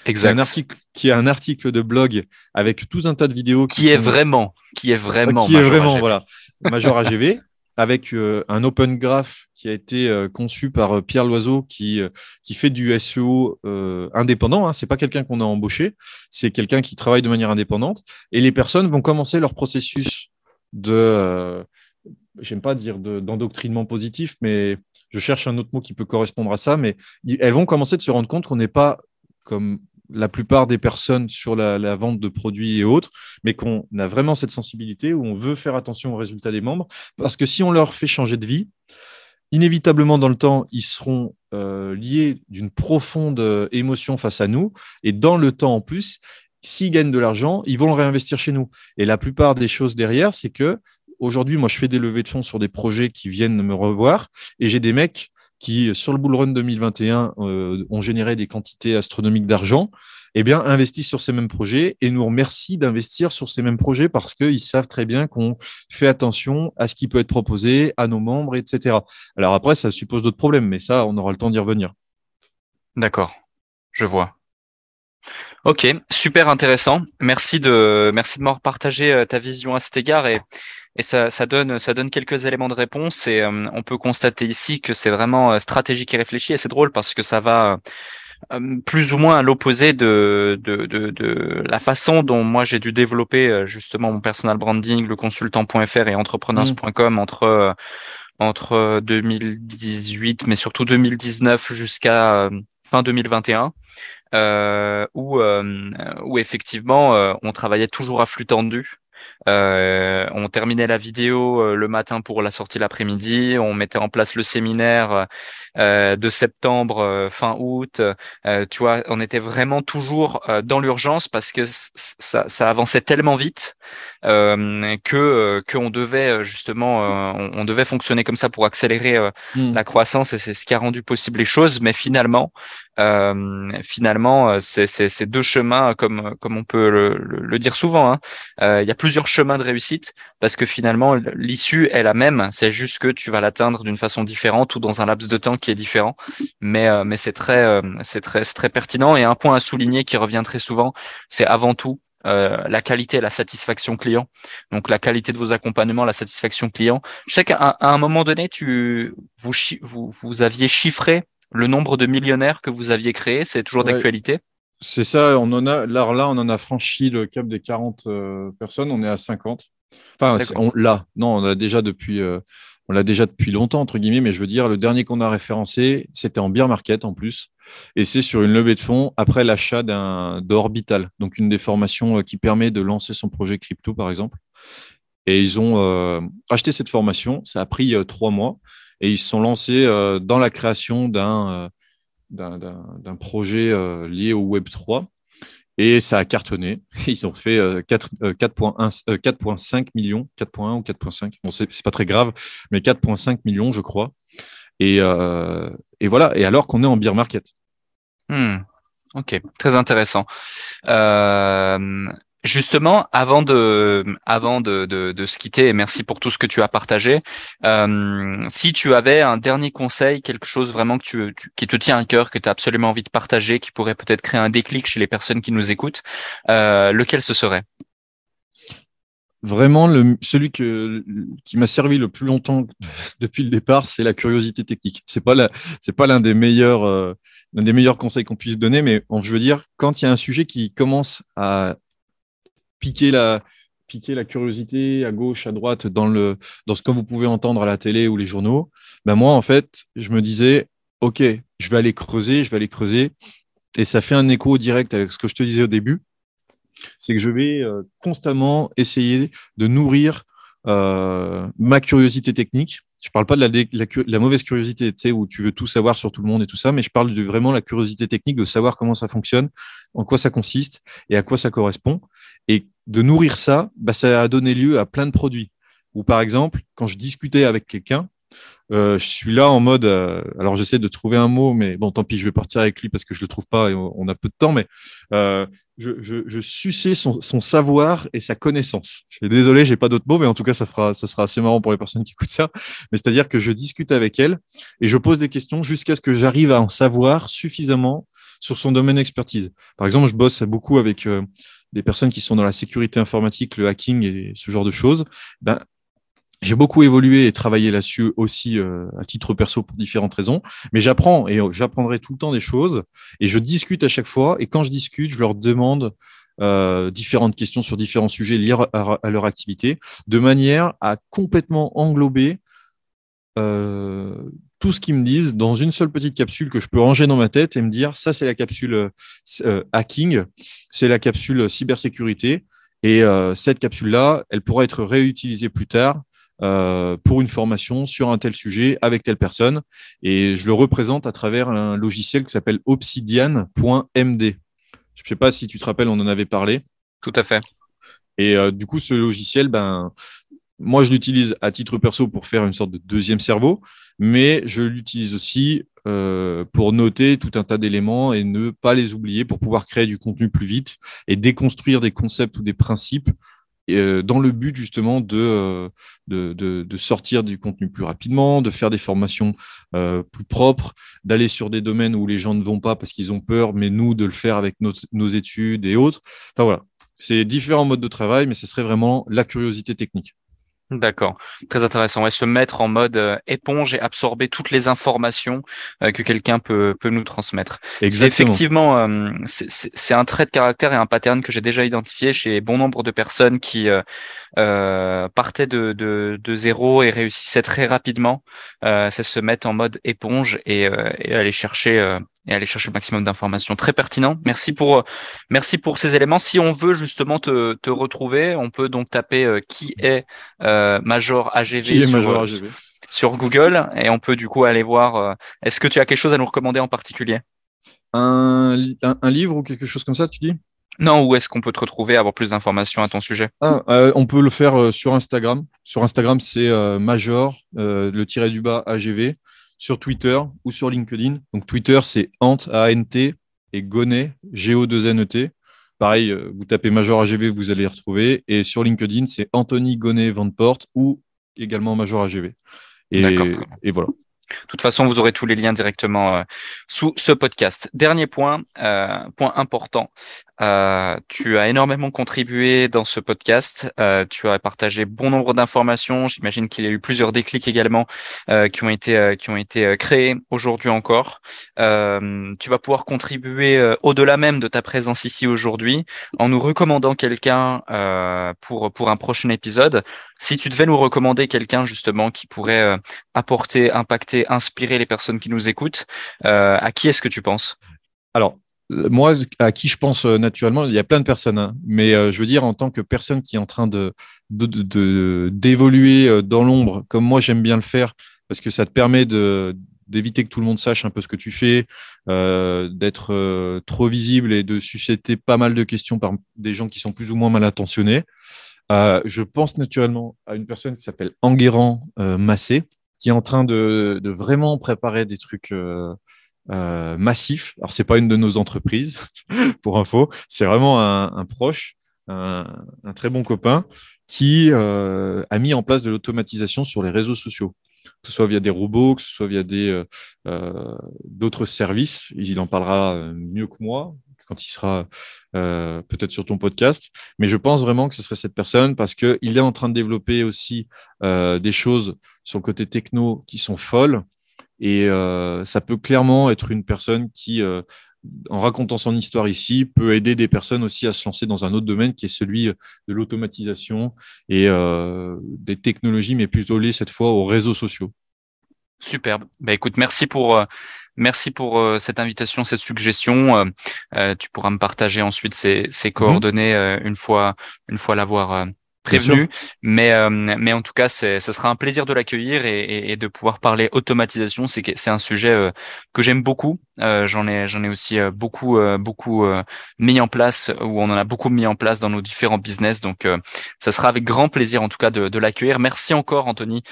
Exact. Un article, qui est un article de blog avec tout un tas de vidéos. Qui, est vraiment, qui est vraiment, qui est vraiment, voilà, Major AGV avec euh, un Open Graph qui a été euh, conçu par euh, Pierre Loiseau, qui, qui fait du SEO indépendant. Hein. C'est pas quelqu'un qu'on a embauché, c'est quelqu'un qui travaille de manière indépendante. Et les personnes vont commencer leur processus de, j'aime pas dire d'endoctrinement positif, mais je cherche un autre mot qui peut correspondre à ça. Mais elles vont commencer de se rendre compte qu'on n'est pas comme la plupart des personnes sur la, vente de produits et autres, mais qu'on a vraiment cette sensibilité où on veut faire attention aux résultats des membres, parce que si on leur fait changer de vie, inévitablement dans le temps, ils seront euh, liés d'une profonde euh, émotion face à nous, et dans le temps en plus, s'ils gagnent de l'argent, ils vont le réinvestir chez nous. Et la plupart des choses derrière, c'est que aujourd'hui, moi, je fais des levées de fonds sur des projets qui viennent me revoir, et j'ai des mecs qui, sur le Bull Run 2021, euh, ont généré des quantités astronomiques d'argent, eh bien, investissent sur ces mêmes projets et nous remercient d'investir sur ces mêmes projets parce qu'ils savent très bien qu'on fait attention à ce qui peut être proposé à nos membres, etc. Alors après, ça suppose d'autres problèmes, mais ça, on aura le temps d'y revenir. D'accord, je vois. Ok, super intéressant. Merci de merci de m'avoir partagé euh, ta vision à cet égard et et ça, ça, donne, ça donne quelques éléments de réponse et euh, on peut constater ici que c'est vraiment euh, stratégique et réfléchi et c'est drôle parce que ça va euh, plus ou moins à l'opposé de, de, de, de, la façon dont moi j'ai dû développer justement mon personal branding, le consultant.fr et entrepreneurs.com entre entre 2018 mais surtout 2019 jusqu'à fin 2021 euh, où, où effectivement on travaillait toujours à flux tendu euh, on terminait la vidéo euh, le matin pour la sortie l'après-midi. On mettait en place le séminaire euh, de septembre fin août. tu vois, on était vraiment toujours dans l'urgence parce que ça, avançait tellement vite que qu'on devait justement on, devait fonctionner comme ça pour accélérer mmh. la croissance et c'est ce qui a rendu possible les choses. Mais finalement, finalement, c'est deux chemins comme comme on peut le, dire souvent. Hein. Il y a plusieurs chemin de réussite parce que finalement, l'issue est la même. C'est juste que tu vas l'atteindre d'une façon différente ou dans un laps de temps qui est différent. Mais, euh, mais c'est très, euh, c'est très, très pertinent. Et un point à souligner qui revient très souvent, c'est avant tout euh, la qualité et la satisfaction client. Donc la qualité de vos accompagnements, la satisfaction client. Je sais qu'à un moment donné, tu vous, vous, vous aviez chiffré le nombre de millionnaires que vous aviez créé. C'est toujours d'actualité? C'est ça, on en a, là, là, on en a franchi le cap des 40 euh, personnes, on est à 50. Enfin, là, non, on l'a déjà depuis, euh, on l'a déjà depuis longtemps, entre guillemets, mais je veux dire, le dernier qu'on a référencé, c'était en beer market en plus, et c'est sur une levée de fonds après l'achat d'un d'Orbital, donc une des formations euh, qui permet de lancer son projet crypto, par exemple. Et ils ont acheté cette formation. Ça a pris trois mois et ils se sont lancés dans la création d'un d'un projet lié au Web 3 et ça a cartonné. Ils ont fait 4,5 millions, 4,1 ou 4,5. Bon, c'est pas très grave, mais 4,5 millions, je crois. Et, voilà. Et alors qu'on est en beer market. Hmm. Ok, très intéressant. Euh, Justement, avant de, avant de, de, de, se quitter, merci pour tout ce que tu as partagé, euh, si tu avais un dernier conseil, quelque chose vraiment que tu, qui te tient à cœur, que tu as absolument envie de partager, qui pourrait peut-être créer un déclic chez les personnes qui nous écoutent, euh, lequel ce serait? Vraiment, le, celui que, qui m'a servi le plus longtemps depuis le départ, c'est la curiosité technique. C'est pas la, c'est pas l'un des meilleurs, euh, l'un des meilleurs conseils qu'on puisse donner, mais je veux dire, quand il y a un sujet qui commence à piquer la, curiosité à gauche, à droite dans, le, dans ce que vous pouvez entendre à la télé ou les journaux, ben moi, en fait, je me disais, OK, je vais aller creuser, je vais aller creuser. Et ça fait un écho direct avec ce que je te disais au début. C'est que je vais euh, constamment essayer de nourrir euh, ma curiosité technique je parle pas de la, mauvaise curiosité, tu sais, où tu veux tout savoir sur tout le monde et tout ça, mais je parle de vraiment la curiosité technique, de savoir comment ça fonctionne, en quoi ça consiste et à quoi ça correspond. Et de nourrir ça, bah, ça a donné lieu à plein de produits. Ou par exemple, quand je discutais avec quelqu'un, je suis là en mode, euh, alors j'essaie de trouver un mot, mais bon, tant pis, je vais partir avec lui parce que je le trouve pas et on, a peu de temps, mais euh, je, je, suçais son, savoir et sa connaissance. Je suis désolé, j'ai pas d'autres mots, mais en tout cas, ça ça sera assez marrant pour les personnes qui écoutent ça. Mais c'est-à-dire que je discute avec elle et je pose des questions jusqu'à ce que j'arrive à en savoir suffisamment sur son domaine d'expertise. Par exemple, je bosse beaucoup avec des personnes qui sont dans la sécurité informatique, le hacking et ce genre de choses. Ben, j'ai beaucoup évolué et travaillé là-dessus aussi euh, à titre perso pour différentes raisons, mais j'apprends et j'apprendrai tout le temps des choses et je discute à chaque fois. Et quand je discute, je leur demande euh, différentes questions sur différents sujets liés à, leur activité, de manière à complètement englober euh, tout ce qu'ils me disent dans une seule petite capsule que je peux ranger dans ma tête et me dire ça c'est la capsule hacking, c'est la capsule cybersécurité. Et cette capsule-là, elle pourra être réutilisée plus tard euh, pour une formation sur un tel sujet avec telle personne. Et je le représente à travers un logiciel qui s'appelle obsidian.md. Je ne sais pas si tu te rappelles, on en avait parlé. Tout à fait. Et euh, du coup, ce logiciel, ben, moi, je l'utilise à titre perso pour faire une sorte de deuxième cerveau, mais je l'utilise aussi euh, pour noter tout un tas d'éléments et ne pas les oublier pour pouvoir créer du contenu plus vite et déconstruire des concepts ou des principes euh, dans le but justement euh, de, de, de, sortir du contenu plus rapidement, de faire des formations euh, plus propres, d'aller sur des domaines où les gens ne vont pas parce qu'ils ont peur, mais nous de le faire avec nos, nos études et autres. Enfin voilà, c'est différents modes de travail, mais ce serait vraiment la curiosité technique. D'accord, très intéressant. Ouais, se mettre en mode euh, éponge et absorber toutes les informations euh, que quelqu'un peut, peut nous transmettre. C'est effectivement, euh, c'est un trait de caractère et un pattern que j'ai déjà identifié chez bon nombre de personnes qui partaient de, de, de, zéro et réussissaient très rapidement. c'est se mettre en mode éponge et, et aller chercher et aller chercher le maximum d'informations. Très pertinent. Merci pour, euh, merci pour ces éléments. Si on veut justement te, te retrouver, on peut donc taper euh, qui est euh, Major AGV, sur, Major AGV sur Google et on peut du coup aller voir. Est-ce que tu as quelque chose à nous recommander en particulier? Un, un, livre ou quelque chose comme ça, tu dis? Non, où est-ce qu'on peut te retrouver, avoir plus d'informations à ton sujet? Ah, On peut le faire sur Instagram. Sur Instagram, c'est Major, le tiret du bas AGV sur Twitter ou sur LinkedIn. Donc Twitter, c'est Ant, A-N-T, et Gonet, G-O-2-N-E-T. Pareil, euh, vous tapez Major AGV, vous allez les retrouver. Et sur LinkedIn, c'est Anthony Gonet Van Porte ou également Major AGV. Et, et voilà. De toute façon, vous aurez tous les liens directement euh, sous ce podcast. Dernier point, euh, point important. Euh, tu as énormément contribué dans ce podcast. Euh, tu as partagé bon nombre d'informations. J'imagine qu'il y a eu plusieurs déclics également euh, qui ont été euh, qui ont été créés aujourd'hui encore. tu vas pouvoir contribuer au-delà même de ta présence ici aujourd'hui en nous recommandant quelqu'un pour pour un prochain épisode. Si tu devais nous recommander quelqu'un justement qui pourrait apporter, impacter, inspirer les personnes qui nous écoutent, à qui est-ce que tu penses? Alors moi, à qui je pense naturellement, il y a plein de personnes, hein. mais je veux dire, en tant que personne qui est en train de, d'évoluer dans l'ombre, comme moi j'aime bien le faire, parce que ça te permet d'éviter que tout le monde sache un peu ce que tu fais, euh, d'être euh, trop visible et de susciter pas mal de questions par des gens qui sont plus ou moins mal intentionnés. Euh, je pense naturellement à une personne qui s'appelle Enguerrand Massé, qui est en train de, vraiment préparer des trucs massifs. Alors, c'est pas une de nos entreprises, pour info, c'est vraiment un, proche, un, très bon copain qui a mis en place de l'automatisation sur les réseaux sociaux que ce soit via des robots, que ce soit via des euh, euh, d'autres services. Il en parlera euh, mieux que moi quand il sera peut-être sur ton podcast. Mais je pense vraiment que ce serait cette personne parce qu'il est en train de développer aussi des choses sur le côté techno qui sont folles. Et ça peut clairement être une personne qui, en racontant son histoire ici, peut aider des personnes aussi à se lancer dans un autre domaine qui est celui de l'automatisation et des technologies, mais plutôt liées cette fois aux réseaux sociaux. Superbe. Bah, écoute, merci pour euh, merci pour euh, cette invitation, cette suggestion. Euh, tu pourras me partager ensuite ces, ces mhm. coordonnées une fois une fois l'avoir prévenu. Mais, euh, mais en tout cas, ce sera un plaisir de l'accueillir et, et, de pouvoir parler automatisation. C'est c'est un sujet euh, que j'aime beaucoup. Euh, j'en ai j'en ai aussi beaucoup beaucoup mis en place ou on en a beaucoup mis en place dans nos différents business. Donc, ça sera avec grand plaisir en tout cas de, de l'accueillir. Merci encore Anthony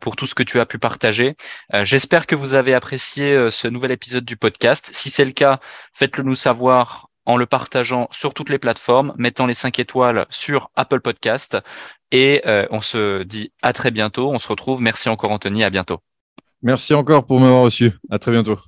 pour tout ce que tu as pu partager. J'espère que vous avez apprécié ce nouvel épisode du podcast. Si c'est le cas, faites-le nous savoir en le partageant sur toutes les plateformes, mettant les 5 étoiles sur Apple Podcast. Et euh, on se dit à très bientôt. On se retrouve. Merci encore Anthony. À bientôt. Merci encore pour m'avoir reçu. À très bientôt.